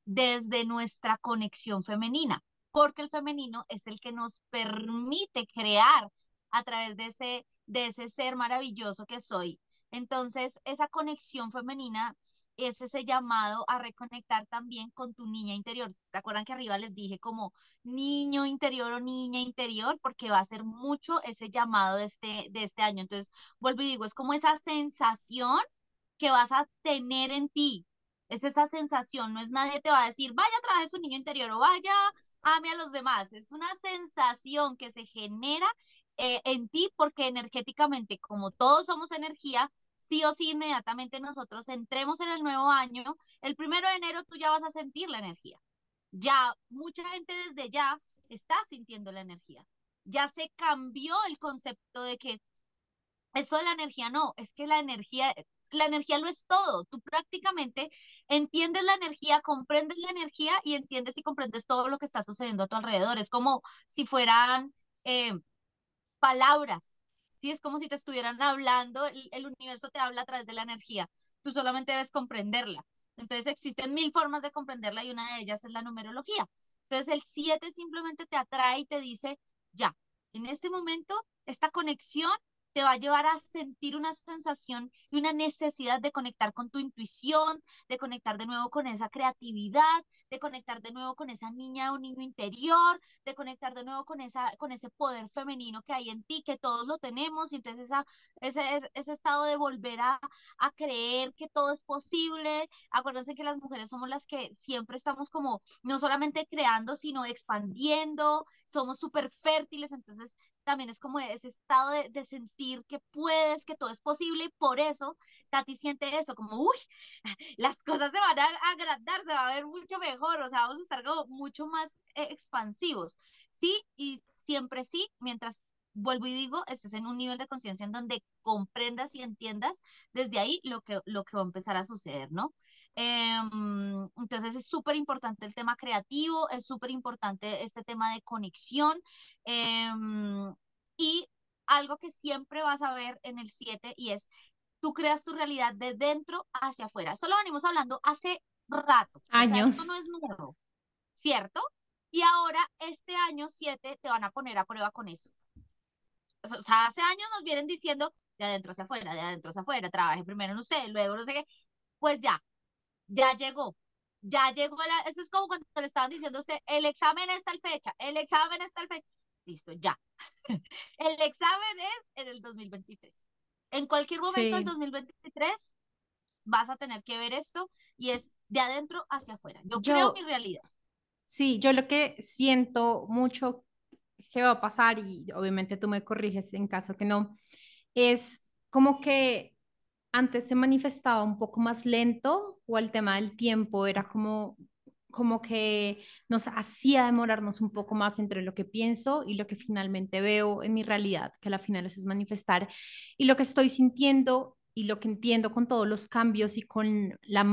desde nuestra conexión femenina, porque el femenino es el que nos permite crear a través de ese, de ese ser maravilloso que soy. Entonces, esa conexión femenina es ese llamado a reconectar también con tu niña interior. ¿Se acuerdan que arriba les dije como niño interior o niña interior? Porque va a ser mucho ese llamado de este, de este año. Entonces, vuelvo y digo, es como esa sensación que vas a tener en ti. Es esa sensación, no es nadie te va a decir, vaya, trae su niño interior o vaya, ame a los demás. Es una sensación que se genera eh, en ti porque energéticamente, como todos somos energía, sí o sí inmediatamente nosotros entremos en el nuevo año, el primero de enero tú ya vas a sentir la energía. Ya, mucha gente desde ya está sintiendo la energía. Ya se cambió el concepto de que eso de la energía no, es que la energía, la energía lo es todo. Tú prácticamente entiendes la energía, comprendes la energía y entiendes y comprendes todo lo que está sucediendo a tu alrededor. Es como si fueran eh, palabras ¿sí? Es como si te estuvieran hablando, el, universo te habla a través de la energía, tú solamente debes comprenderla. Entonces existen mil formas de comprenderla y una de ellas es la numerología. Entonces el 7 simplemente te atrae y te dice, ya, en este momento, esta conexión te va a llevar a sentir una sensación y una necesidad de conectar con tu intuición, de conectar de nuevo con esa creatividad, de conectar de nuevo con esa niña o niño interior, de conectar de nuevo con, esa, con ese poder femenino que hay en ti, que todos lo tenemos, y entonces esa, ese, ese estado de volver a, a creer que todo es posible. Acuérdense que las mujeres somos las que siempre estamos como no solamente creando, sino expandiendo, somos súper fértiles, entonces también es como ese estado de, sentir que puedes, que todo es posible y por eso Tati siente eso, como, uy, las cosas se van a agrandar, se va a ver mucho mejor, o sea, vamos a estar como mucho más eh, expansivos. Sí, y siempre sí, mientras vuelvo y digo, estés en un nivel de conciencia en donde comprendas y entiendas desde ahí lo que, lo que va a empezar a suceder, ¿no? Em, entonces es súper importante el tema creativo, es súper importante este tema de conexión em, y algo que siempre vas a ver en el 7 y es, tú creas tu realidad de dentro hacia afuera. Esto lo venimos hablando hace rato. Años. esto no es nuevo, ¿cierto? Y ahora, este año 7, te van a poner a prueba con eso o sea, hace años nos vienen diciendo de adentro hacia afuera, de adentro hacia afuera, trabaje primero en usted, luego no sé qué, pues ya, ya llegó, ya llegó, la, eso es como cuando le estaban diciendo a usted, el examen está en fecha, el examen está en fecha, listo, ya. el examen es en el 2023. En cualquier momento del 2023 vas a tener que ver esto y es de adentro hacia afuera. Yo, yo creo mi realidad. Sí, yo lo que siento mucho qué va a pasar y obviamente tú me corriges en caso que no, es como que antes se manifestaba un poco más lento o el tema del tiempo era como como que nos hacía demorarnos un poco más entre lo que pienso y lo que finalmente veo en mi realidad, que al final eso es manifestar, y lo que estoy sintiendo y lo que entiendo con todos los cambios y con la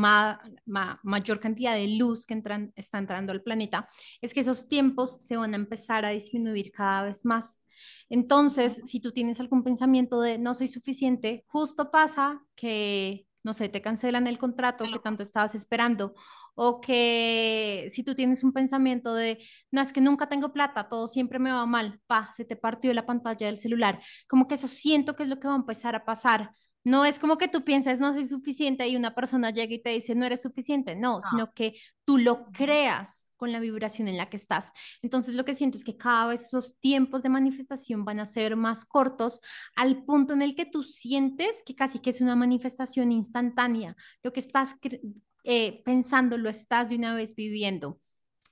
mayor cantidad de luz que entran, está entrando al planeta, es que esos tiempos se van a empezar a disminuir cada vez más. Entonces, si tú tienes algún pensamiento de no soy suficiente, justo pasa que, no sé, te cancelan el contrato que tanto estabas esperando o que si tú tienes un pensamiento de, no, es que nunca tengo plata, todo siempre me va mal, pa, se te partió la pantalla del celular, como que eso siento que es lo que va a empezar a pasar no es como que tú pienses no soy suficiente y una persona llega y te dice no eres suficiente, no, sino que tú lo creas con la vibración en la que estás. Entonces lo que siento es que cada vez esos tiempos de manifestación van a ser más cortos al punto en el que tú sientes que casi que es una manifestación instantánea. Lo que estás eh, pensando lo estás de una vez viviendo.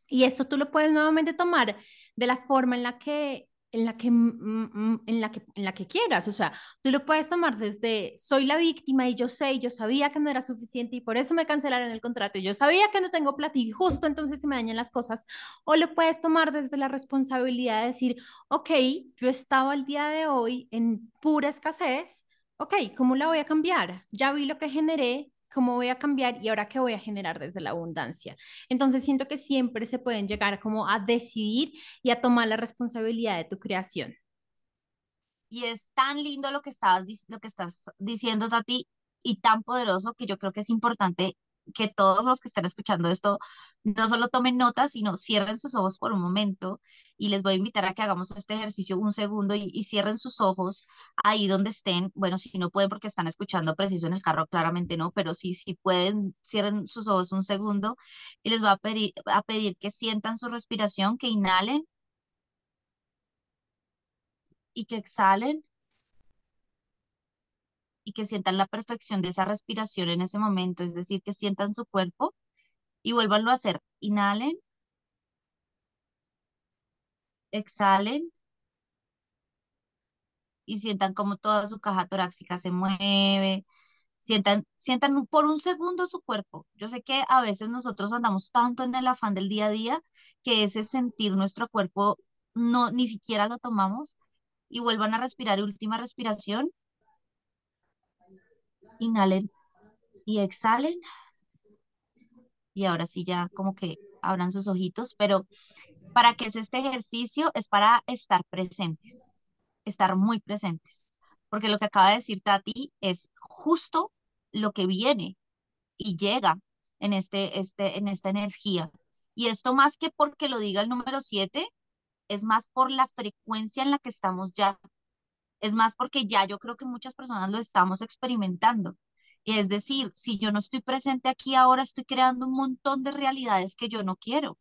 Y esto tú lo puedes nuevamente tomar de la forma en la que en la que, en la que, en la que quieras. O sea, tú lo puedes tomar desde soy la víctima y yo sé, yo sabía que no era suficiente y por eso me cancelaron el contrato y yo sabía que no tengo plata y justo entonces se me dañan las cosas. O lo puedes tomar desde la responsabilidad de decir, ok, yo estaba el día de hoy en pura escasez. Ok, ¿cómo la voy a cambiar? Ya vi lo que generé, cómo voy a cambiar y ahora qué voy a generar desde la abundancia. Entonces siento que siempre se pueden llegar como a decidir y a tomar la responsabilidad de tu creación. Y es tan lindo lo que, estabas, lo que estás diciendo, Tati, y tan poderoso que yo creo que es importante que todos los que estén escuchando esto no solo tomen notas, sino cierren sus ojos por un momento y les voy a invitar a que hagamos este ejercicio un segundo y, cierren sus ojos ahí donde estén. Bueno, si no pueden porque están escuchando preciso en el carro, claramente no, pero sí, si pueden, cierren sus ojos un segundo y les voy a pedir, a pedir que sientan su respiración, que inhalen y que exhalen y que sientan la perfección de esa respiración en ese momento, es decir, que sientan su cuerpo y vuélvanlo a hacer. Inhalen, exhalen y sientan como toda su caja torácica se mueve. Sientan, sientan por un segundo su cuerpo. Yo sé que a veces nosotros andamos tanto en el afán del día a día que ese sentir nuestro cuerpo no ni siquiera lo tomamos y vuelvan a respirar. Última respiración. Inhalen y exhalen. Y ahora sí ya como que abran sus ojitos, pero ¿para qué es este ejercicio? Es para estar presentes, estar muy presentes. Porque lo que acaba de decir Tati es justo lo que viene y llega en, este, este, en esta energía. Y esto más que porque lo diga el número 7, es más por la frecuencia en la que estamos ya es más porque ya yo creo que muchas personas lo estamos experimentando. Y es decir, si yo no estoy presente aquí ahora, estoy creando un montón de realidades que yo no quiero.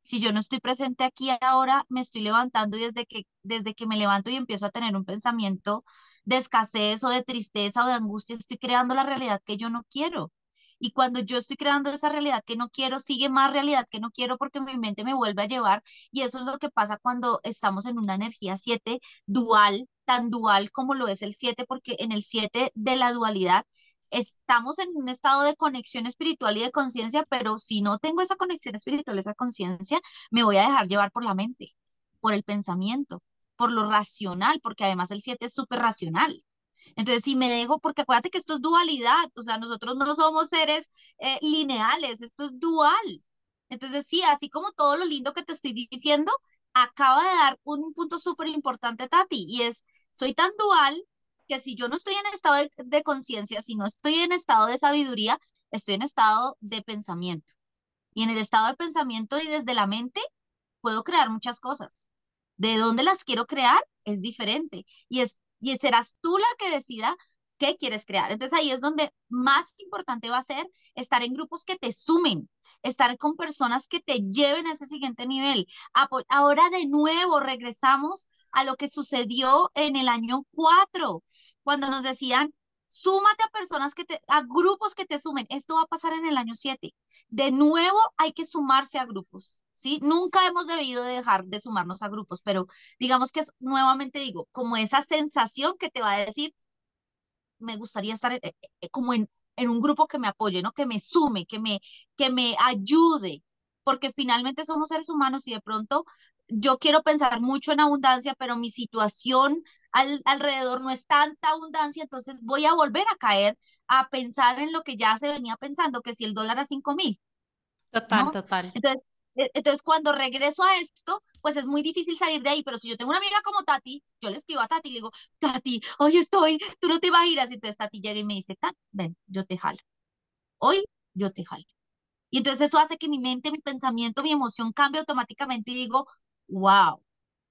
Si yo no estoy presente aquí ahora, me estoy levantando y desde que, desde que me levanto y empiezo a tener un pensamiento de escasez o de tristeza o de angustia, estoy creando la realidad que yo no quiero. Y cuando yo estoy creando esa realidad que no quiero, sigue más realidad que no quiero porque mi mente me vuelve a llevar. Y eso es lo que pasa cuando estamos en una energía 7 dual, tan dual como lo es el 7, porque en el 7 de la dualidad estamos en un estado de conexión espiritual y de conciencia, pero si no tengo esa conexión espiritual, esa conciencia, me voy a dejar llevar por la mente, por el pensamiento, por lo racional, porque además el 7 es súper racional. Entonces, si me dejo, porque acuérdate que esto es dualidad, o sea, nosotros no somos seres eh, lineales, esto es dual. Entonces, sí, así como todo lo lindo que te estoy diciendo, acaba de dar un punto súper importante, Tati, y es, soy tan dual que si yo no estoy en estado de, de conciencia, si no estoy en estado de sabiduría, estoy en estado de pensamiento. Y en el estado de pensamiento y desde la mente puedo crear muchas cosas. De dónde las quiero crear es diferente. Y es y serás tú la que decida qué quieres crear. Entonces ahí es donde más importante va a ser estar en grupos que te sumen, estar con personas que te lleven a ese siguiente nivel. Ahora de nuevo regresamos a lo que sucedió en el año 4, cuando nos decían, súmate a personas que te, a grupos que te sumen. Esto va a pasar en el año 7. De nuevo hay que sumarse a grupos. ¿Sí? Nunca hemos debido dejar de sumarnos a grupos, pero digamos que es, nuevamente digo, como esa sensación que te va a decir, me gustaría estar eh, eh, como en, en un grupo que me apoye, ¿no? Que me sume, que me, que me ayude, porque finalmente somos seres humanos y de pronto yo quiero pensar mucho en abundancia, pero mi situación al, alrededor no es tanta abundancia, entonces voy a volver a caer a pensar en lo que ya se venía pensando, que si el dólar a cinco mil. Total, total. Entonces, entonces, cuando regreso a esto, pues es muy difícil salir de ahí, pero si yo tengo una amiga como Tati, yo le escribo a Tati y le digo, Tati, hoy estoy, tú no te imaginas, y entonces Tati llega y me dice, Tati, ven, yo te jalo. Hoy yo te jalo. Y entonces eso hace que mi mente, mi pensamiento, mi emoción cambie automáticamente y digo, wow,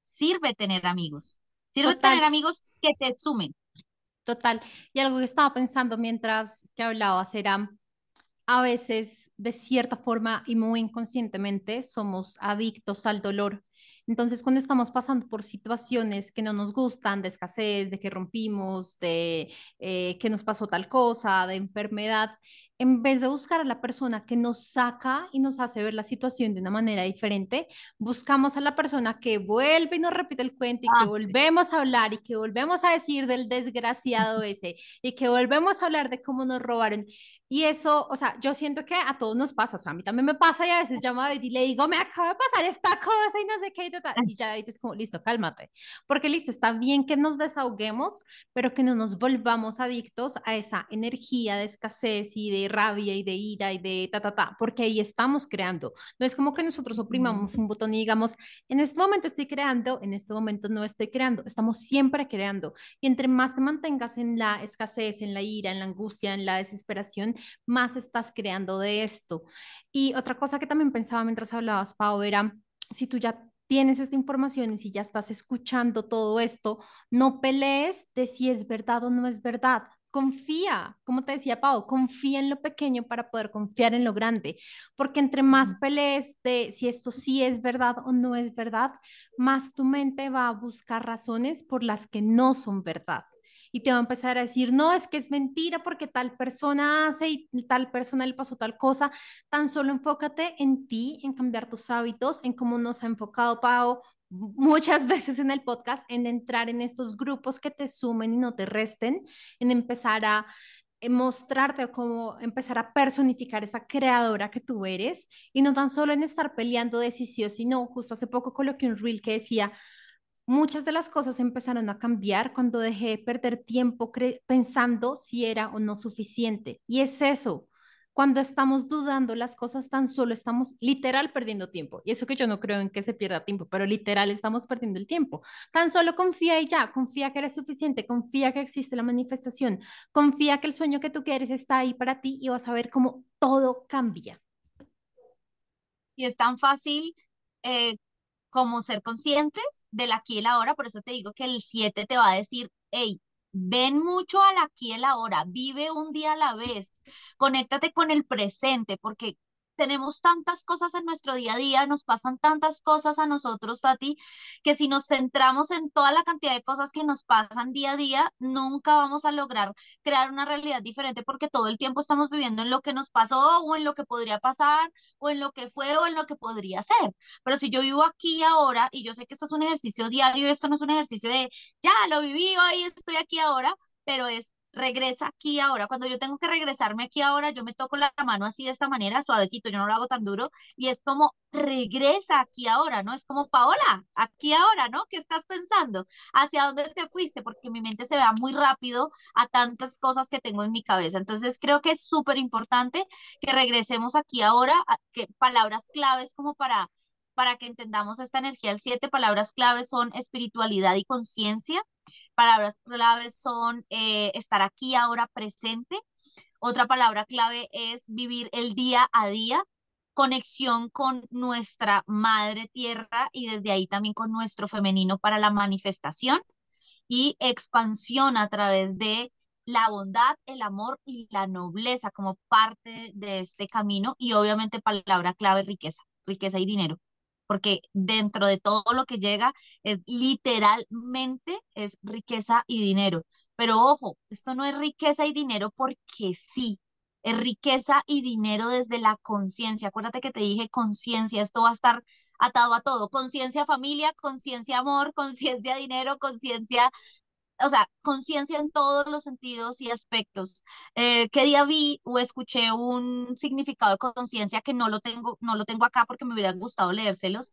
sirve tener amigos, sirve tener amigos que te sumen. Total. Y algo que estaba pensando mientras que hablabas era, a veces, de cierta forma y muy inconscientemente, somos adictos al dolor. Entonces, cuando estamos pasando por situaciones que no nos gustan, de escasez, de que rompimos, de eh, que nos pasó tal cosa, de enfermedad, en vez de buscar a la persona que nos saca y nos hace ver la situación de una manera diferente, buscamos a la persona que vuelve y nos repite el cuento y que ah, volvemos a hablar y que volvemos a decir del desgraciado ese y que volvemos a hablar de cómo nos robaron. Y eso, o sea, yo siento que a todos nos pasa, o sea, a mí también me pasa y a veces llamo a David y le digo, me acaba de pasar esta cosa y no sé qué, y, y ya David es como, listo, cálmate, porque listo, está bien que nos desahoguemos, pero que no nos volvamos adictos a esa energía de escasez y de rabia y de ira y de ta, ta, ta, porque ahí estamos creando. No es como que nosotros oprimamos un botón y digamos, en este momento estoy creando, en este momento no estoy creando, estamos siempre creando. Y entre más te mantengas en la escasez, en la ira, en la angustia, en la desesperación, más estás creando de esto. Y otra cosa que también pensaba mientras hablabas, Pau, era si tú ya tienes esta información y si ya estás escuchando todo esto, no pelees de si es verdad o no es verdad. Confía, como te decía Pau, confía en lo pequeño para poder confiar en lo grande, porque entre más pelees de si esto sí es verdad o no es verdad, más tu mente va a buscar razones por las que no son verdad y te va a empezar a decir, no, es que es mentira porque tal persona hace y tal persona le pasó tal cosa. Tan solo enfócate en ti, en cambiar tus hábitos, en cómo nos ha enfocado Pau muchas veces en el podcast, en entrar en estos grupos que te sumen y no te resten, en empezar a mostrarte o como empezar a personificar esa creadora que tú eres y no tan solo en estar peleando de sí sí o sí no. Justo hace poco coloqué un reel que decía, muchas de las cosas empezaron a cambiar cuando dejé de perder tiempo pensando si era o no suficiente. Y es eso, cuando estamos dudando las cosas, tan solo estamos literal perdiendo tiempo. Y eso que yo no creo en que se pierda tiempo, pero literal estamos perdiendo el tiempo. Tan solo confía y ya, confía que eres suficiente, confía que existe la manifestación, confía que el sueño que tú quieres está ahí para ti y vas a ver cómo todo cambia. Y es tan fácil eh, como ser conscientes del aquí y el ahora, por eso te digo que el 7 te va a decir, hey, ven mucho al aquí y el ahora, vive un día a la vez, conéctate con el presente, porque tenemos tantas cosas en nuestro día a día, nos pasan tantas cosas a nosotros, Tati, que si nos centramos en toda la cantidad de cosas que nos pasan día a día, nunca vamos a lograr crear una realidad diferente porque todo el tiempo estamos viviendo en lo que nos pasó o en lo que podría pasar o en lo que fue o en lo que podría ser. Pero si yo vivo aquí ahora y yo sé que esto es un ejercicio diario, esto no es un ejercicio de, ya, lo viví hoy, estoy aquí ahora, pero es regresa aquí ahora. Cuando yo tengo que regresarme aquí ahora, yo me toco la mano así de esta manera, suavecito, yo no lo hago tan duro, y es como regresa aquí ahora, ¿no? Es como Paola, aquí ahora, ¿no? ¿Qué estás pensando? ¿Hacia dónde te fuiste? Porque mi mente se vea muy rápido a tantas cosas que tengo en mi cabeza. Entonces creo que es súper importante que regresemos aquí ahora, que palabras claves como para para que entendamos esta energía. El siete palabras claves son espiritualidad y conciencia. Palabras claves son eh, estar aquí ahora presente. Otra palabra clave es vivir el día a día, conexión con nuestra madre tierra y desde ahí también con nuestro femenino para la manifestación y expansión a través de la bondad, el amor y la nobleza como parte de este camino y obviamente palabra clave riqueza, riqueza y dinero porque dentro de todo lo que llega es literalmente es riqueza y dinero. Pero ojo, esto no es riqueza y dinero porque sí, es riqueza y dinero desde la conciencia. Acuérdate que te dije conciencia, esto va a estar atado a todo. Conciencia familia, conciencia amor, conciencia dinero, conciencia o sea, conciencia en todos los sentidos y aspectos. Eh, ¿qué día vi o escuché un significado de conciencia que no lo tengo, no lo tengo acá porque me hubiera gustado leérselos?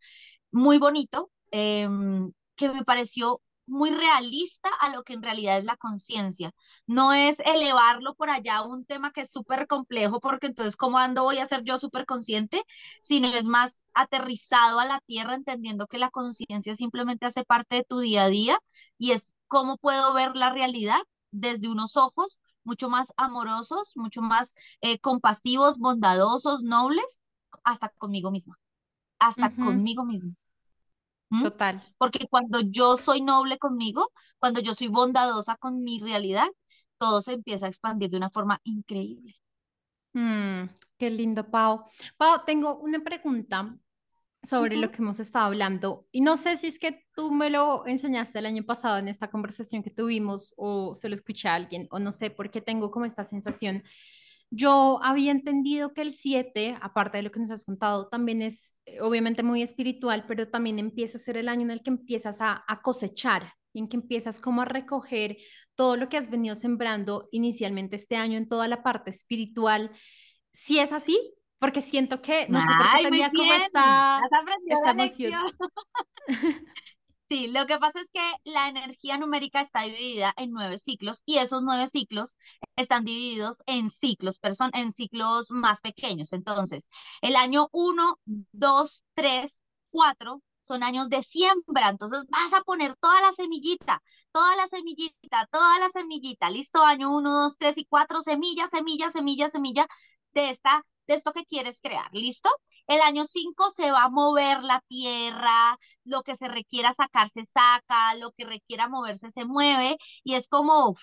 Muy bonito, em, que me pareció muy realista a lo que en realidad es la conciencia. No es elevarlo por allá a un tema que es súper complejo, porque entonces, ¿cómo ando voy a ser yo súper consciente? Sino es más aterrizado a la tierra, entendiendo que la conciencia simplemente hace parte de tu día a día y es cómo puedo ver la realidad desde unos ojos mucho más amorosos, mucho más eh, compasivos, bondadosos, nobles, hasta conmigo misma, hasta conmigo misma. Total. Porque cuando yo soy noble conmigo, cuando yo soy bondadosa con mi realidad, todo se empieza a expandir de una forma increíble. Mm, qué lindo, Pau. Pau, tengo una pregunta sobre lo que hemos estado hablando. Y no sé si es que tú me lo enseñaste el año pasado en esta conversación que tuvimos o se lo escuché a alguien o no sé por qué tengo como esta sensación. Yo había entendido que el 7, aparte de lo que nos has contado, también es eh, obviamente muy espiritual, pero también empieza a ser el año en el que empiezas a, a cosechar y en que empiezas como a recoger todo lo que has venido sembrando inicialmente este año en toda la parte espiritual. Si es así, porque siento que, no sé por qué tenía como esta, esta emoción. Sí, lo que pasa es que la energía numérica está dividida en nueve ciclos y esos nueve ciclos están divididos en ciclos, pero son en ciclos más pequeños. Entonces, el año 1, 2, 3, 4 son años de siembra. Entonces, vas a poner toda la semillita, toda la semillita, toda la semillita. Listo, año 1, 2, 3 y 4, semilla, semilla, semilla, semilla de esta de esto que quieres crear, ¿listo? El año 5 se va a mover la tierra, lo que se requiera sacar se saca, lo que requiera moverse se mueve y es como,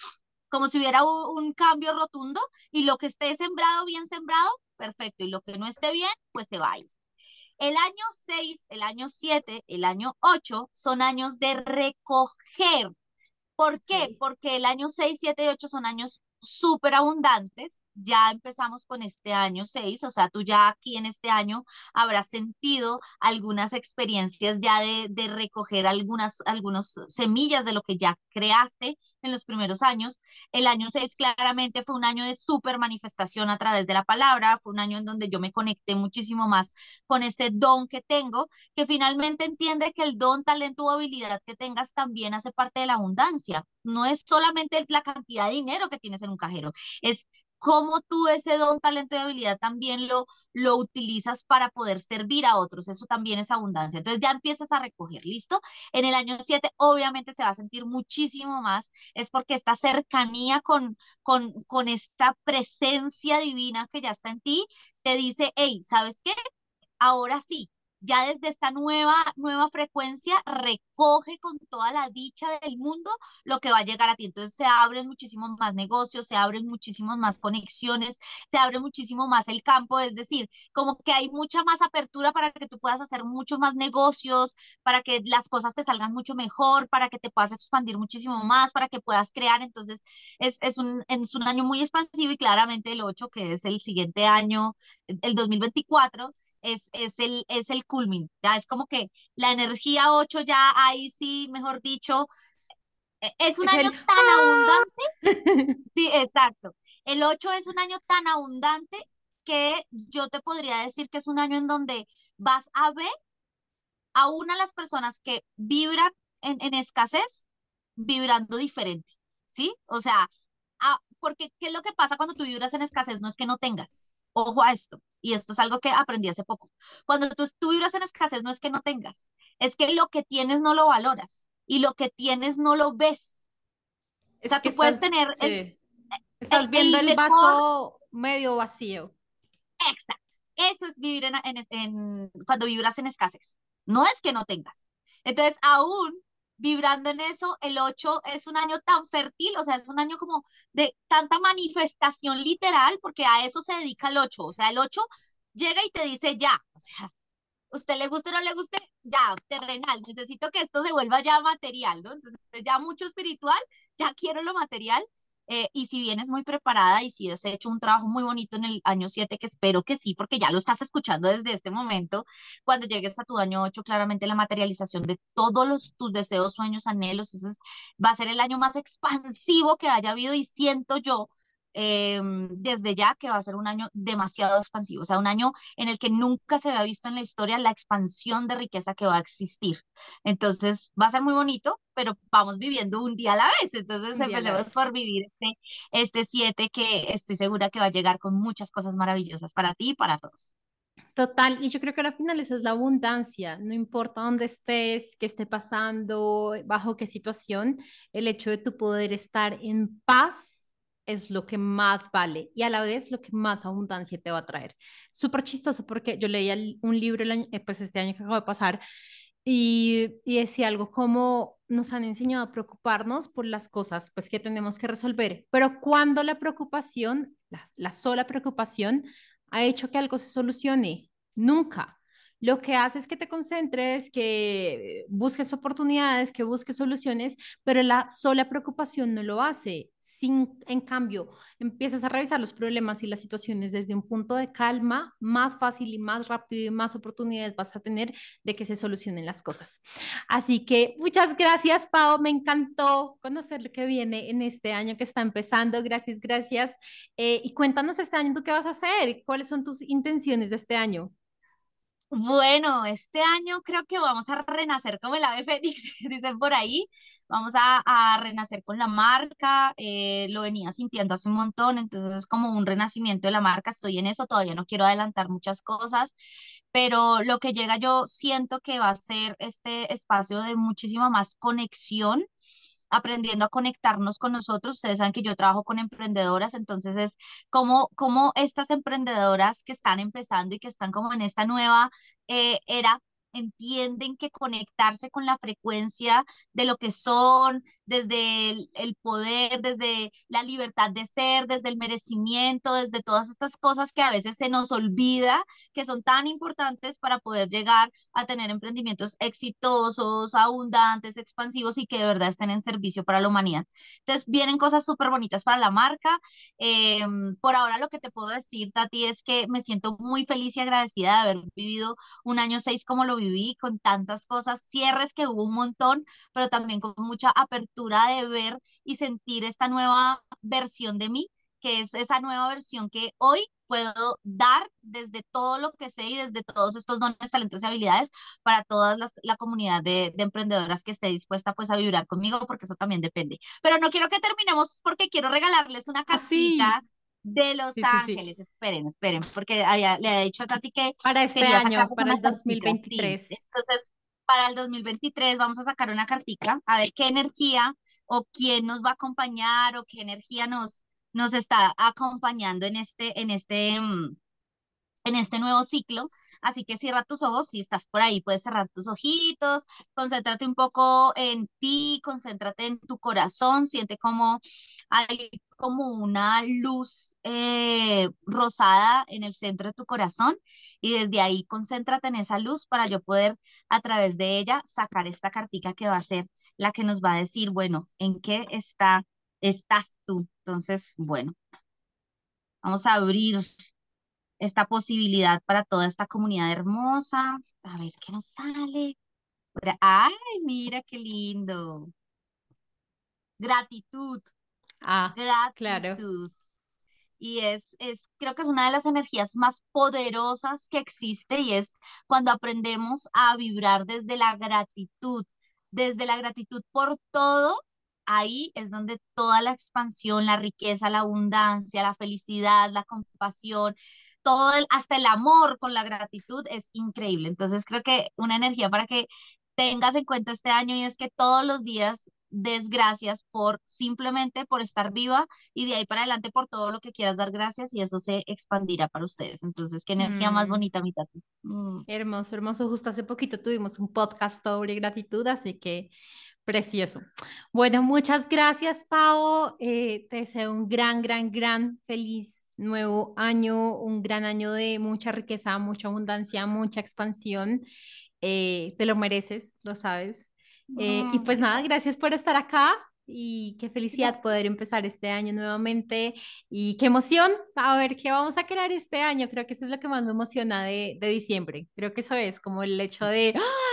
como si hubiera un, cambio rotundo y lo que esté sembrado, bien sembrado, perfecto, y lo que no esté bien, pues se va a ir. El año 6, el año 7, el año 8 son años de recoger. ¿Por qué? Porque el año 6, 7 y 8 son años súper abundantes ya empezamos con este año 6, o sea, tú ya aquí en este año habrás sentido algunas experiencias ya de, de recoger algunas, algunas semillas de lo que ya creaste en los primeros años. El año 6 claramente fue un año de súper manifestación a través de la palabra, fue un año en donde yo me conecté muchísimo más con ese don que tengo, que finalmente entiende que el don, talento o habilidad que tengas también hace parte de la abundancia. No es solamente la cantidad de dinero que tienes en un cajero, es cómo tú ese don, talento y habilidad también lo, lo utilizas para poder servir a otros. Eso también es abundancia. Entonces ya empiezas a recoger, ¿listo? En el año 7 obviamente se va a sentir muchísimo más, es porque esta cercanía con, con, con esta presencia divina que ya está en ti, te dice, hey, ¿sabes qué? Ahora sí, ya desde esta nueva, nueva frecuencia recoge con toda la dicha del mundo lo que va a llegar a ti. Entonces se abren muchísimos más negocios, se abren muchísimos más conexiones, se abre muchísimo más el campo, es decir, como que hay mucha más apertura para que tú puedas hacer muchos más negocios, para que las cosas te salgan mucho mejor, para que te puedas expandir muchísimo más, para que puedas crear. Entonces es, es, un, es un año muy expansivo y claramente el 8, que es el siguiente año, el 2024 es, es el, es el culmin, ya es como que la energía 8 ya ahí sí, mejor dicho, e, es un año tan ¡Ah! abundante. Sí, exacto. El 8 es un año tan abundante que yo te podría decir que es un año en donde vas a ver a una de las personas que vibran en, en escasez vibrando diferente, ¿sí? O sea, porque ¿qué es lo que pasa cuando tú vibras en escasez? No es que no tengas, Ojo a esto, y esto es algo que aprendí hace poco. Cuando tú, tú vibras en escasez, no es que no tengas, es que lo que tienes no lo valoras y lo que tienes no lo ves. o sea, tú puedes tener... estás viendo el, vaso medio vacío. Exacto. Eso es vivir en, en, cuando vibras en escasez. No es que no tengas. Entonces, aún vibrando en eso, el 8 es un año tan fértil, o sea, es un año como de tanta manifestación literal, porque a eso se dedica el 8, o sea, el 8 llega y te dice ya, o sea, usted le guste o no le guste, ya, terrenal, necesito que esto se vuelva ya material, ¿no? Entonces, ya mucho espiritual, ya quiero lo material. Eh, y si vienes muy preparada y si has hecho un trabajo muy bonito en el año 7, que espero que sí, porque ya lo estás escuchando desde este momento, cuando llegues a tu año 8, claramente la materialización de todos los, tus deseos, sueños, anhelos, ese va a ser el año más expansivo que haya habido y siento yo Em, desde ya que va a ser un año demasiado expansivo, o sea, un año en el que nunca se había visto en la historia la expansión de riqueza que va a existir. Entonces, va a ser muy bonito, pero vamos viviendo un día a la vez. Entonces, empecemos por vivir este, este siete que estoy segura que va a llegar con muchas cosas maravillosas para ti y para todos. Total, y yo creo que al final esa es la abundancia, no importa dónde estés, qué esté pasando, bajo qué situación, el hecho de tu poder estar en paz es lo que más vale y a la vez lo que más abundancia te va a traer. Súper chistoso porque yo leía un libro el eh, pues este año que acaba de pasar y, y, decía algo como nos han enseñado a preocuparnos por las cosas pues que tenemos que resolver, pero cuando la preocupación, la sola preocupación ha hecho que algo se solucione, nunca lo que hace es que te concentres, que busques oportunidades, que busques soluciones, pero la sola preocupación no lo hace. Sin, en cambio, empiezas a revisar los problemas y las situaciones desde un punto de calma, más fácil y más rápido y más oportunidades vas a tener de que se solucionen las cosas. Así que muchas gracias, Pau. Me encantó conocer lo que viene en este año que está empezando. Gracias, gracias. Eh, y cuéntanos este año tú qué vas a hacer, cuáles son tus intenciones de este año. Bueno, este año creo que vamos a renacer como el ave fénix, dicen por ahí. Vamos a, renacer con la marca. Eh, lo venía sintiendo hace un montón, entonces es como un renacimiento de la marca. Estoy en eso, todavía no quiero adelantar muchas cosas, pero lo que llega yo siento que va a ser este espacio de muchísima más conexión aprendiendo a conectarnos con nosotros. Ustedes saben que yo trabajo con emprendedoras, entonces es como, como estas emprendedoras que están empezando y que están como en esta nueva eh, era entienden que conectarse con la frecuencia de lo que son, desde el, poder, desde la libertad de ser, desde el merecimiento, desde todas estas cosas que a veces se nos olvida que son tan importantes para poder llegar a tener emprendimientos exitosos, abundantes, expansivos y que de verdad estén en servicio para la humanidad. Entonces vienen cosas súper bonitas para la marca. Em, por ahora lo que te puedo decir, Tati, es que me siento muy feliz y agradecida de haber vivido un año seis como lo viví con tantas cosas, cierres que hubo un montón, pero también con mucha apertura de ver y sentir esta nueva versión de mí, que es esa nueva versión que hoy puedo dar desde todo lo que sé y desde todos estos dones, talentos y habilidades para toda la comunidad de, emprendedoras que esté dispuesta pues a vibrar conmigo, porque eso también depende. Pero no quiero que terminemos porque quiero regalarles una ah, casita de Los Ángeles. Esperen, esperen, porque había, le había dicho a Tati que. Para este año, para el 2023. Entonces, para el 2023 vamos a sacar una cartica, a ver qué energía o quién nos va a acompañar o qué energía nos, nos está acompañando en este, en este, mm, en este nuevo ciclo. Así que cierra tus ojos, si estás por ahí, puedes cerrar tus ojitos, concéntrate un poco en ti, concéntrate en tu corazón, siente como hay como una luz eh, rosada en el centro de tu corazón y desde ahí concéntrate en esa luz para yo poder a través de ella sacar esta cartica que va a ser la que nos va a decir, bueno, ¿en qué está, estás tú? Entonces, bueno, vamos a abrir esta posibilidad para toda esta comunidad hermosa. A ver qué nos sale. Ay, mira qué lindo. Gratitud. Ah, claro. Y es, es, creo que es una de las energías más poderosas que existe y es cuando aprendemos a vibrar desde la gratitud, desde la gratitud por todo, ahí es donde toda la expansión, la riqueza, la abundancia, la felicidad, la compasión, todo el, hasta el amor con la gratitud es increíble. Entonces creo que una energía para que tengas en cuenta este año y es que todos los días des gracias por simplemente por estar viva y de ahí para adelante por todo lo que quieras dar gracias y eso se expandirá para ustedes. Entonces, qué energía más mm. bonita, mi tati. Mm. Hermoso, hermoso. Justo hace poquito tuvimos un podcast sobre gratitud, así que precioso. Bueno, muchas gracias, Pau. Eh, te deseo un gran, gran, gran feliz nuevo año, un gran año de mucha riqueza, mucha abundancia, mucha expansión. Eh, te lo mereces, lo sabes. Eh, y pues nada, gracias por estar acá. y qué felicidad poder empezar este año nuevamente y qué emoción a ver qué vamos a crear este año. Creo que eso es lo que más me emociona de, de diciembre. Creo que eso es como el hecho de ¡ah!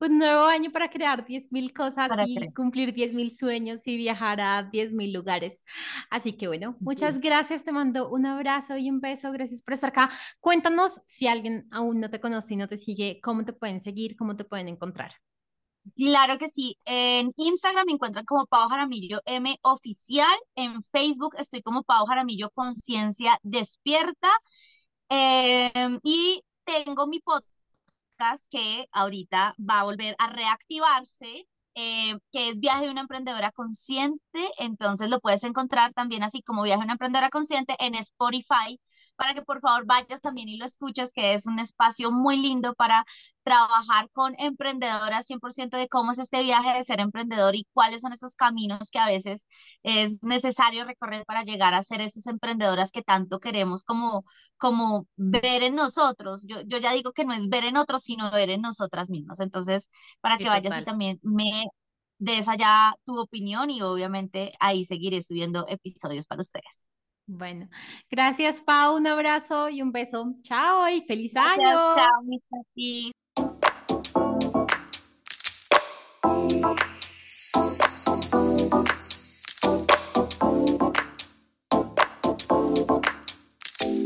Un nuevo año para crear 10.000 cosas Para y crear. cumplir 10.000 sueños y viajar a 10.000 lugares. Así que bueno, muchas gracias, te mando un abrazo y un beso, gracias por estar acá. Cuéntanos si alguien aún no te conoce y no te sigue, cómo te pueden seguir, cómo te pueden encontrar. Claro que sí. En Instagram me encuentran como Pau Jaramillo M oficial. En Facebook estoy como Pau Jaramillo Conciencia Despierta. Em, y tengo mi podcast que ahorita va a volver a reactivarse, eh, que es Viaje de una Emprendedora Consciente. Entonces lo puedes encontrar también así como Viaje de una Emprendedora Consciente en Spotify para que por favor vayas también y lo escuches, que es un espacio muy lindo para trabajar con emprendedoras 100% de cómo es este viaje de ser emprendedor y cuáles son esos caminos que a veces es necesario recorrer para llegar a ser esas emprendedoras que tanto queremos como, como ver en nosotros. Yo, yo ya digo que no es ver en otros, sino ver en nosotras mismas. Entonces, para Sí, que vayas y también me des allá tu opinión y obviamente ahí seguiré subiendo episodios para ustedes. Bueno, gracias, Pau, un abrazo y un beso. Chao y feliz Gracias, año. chao, Tati.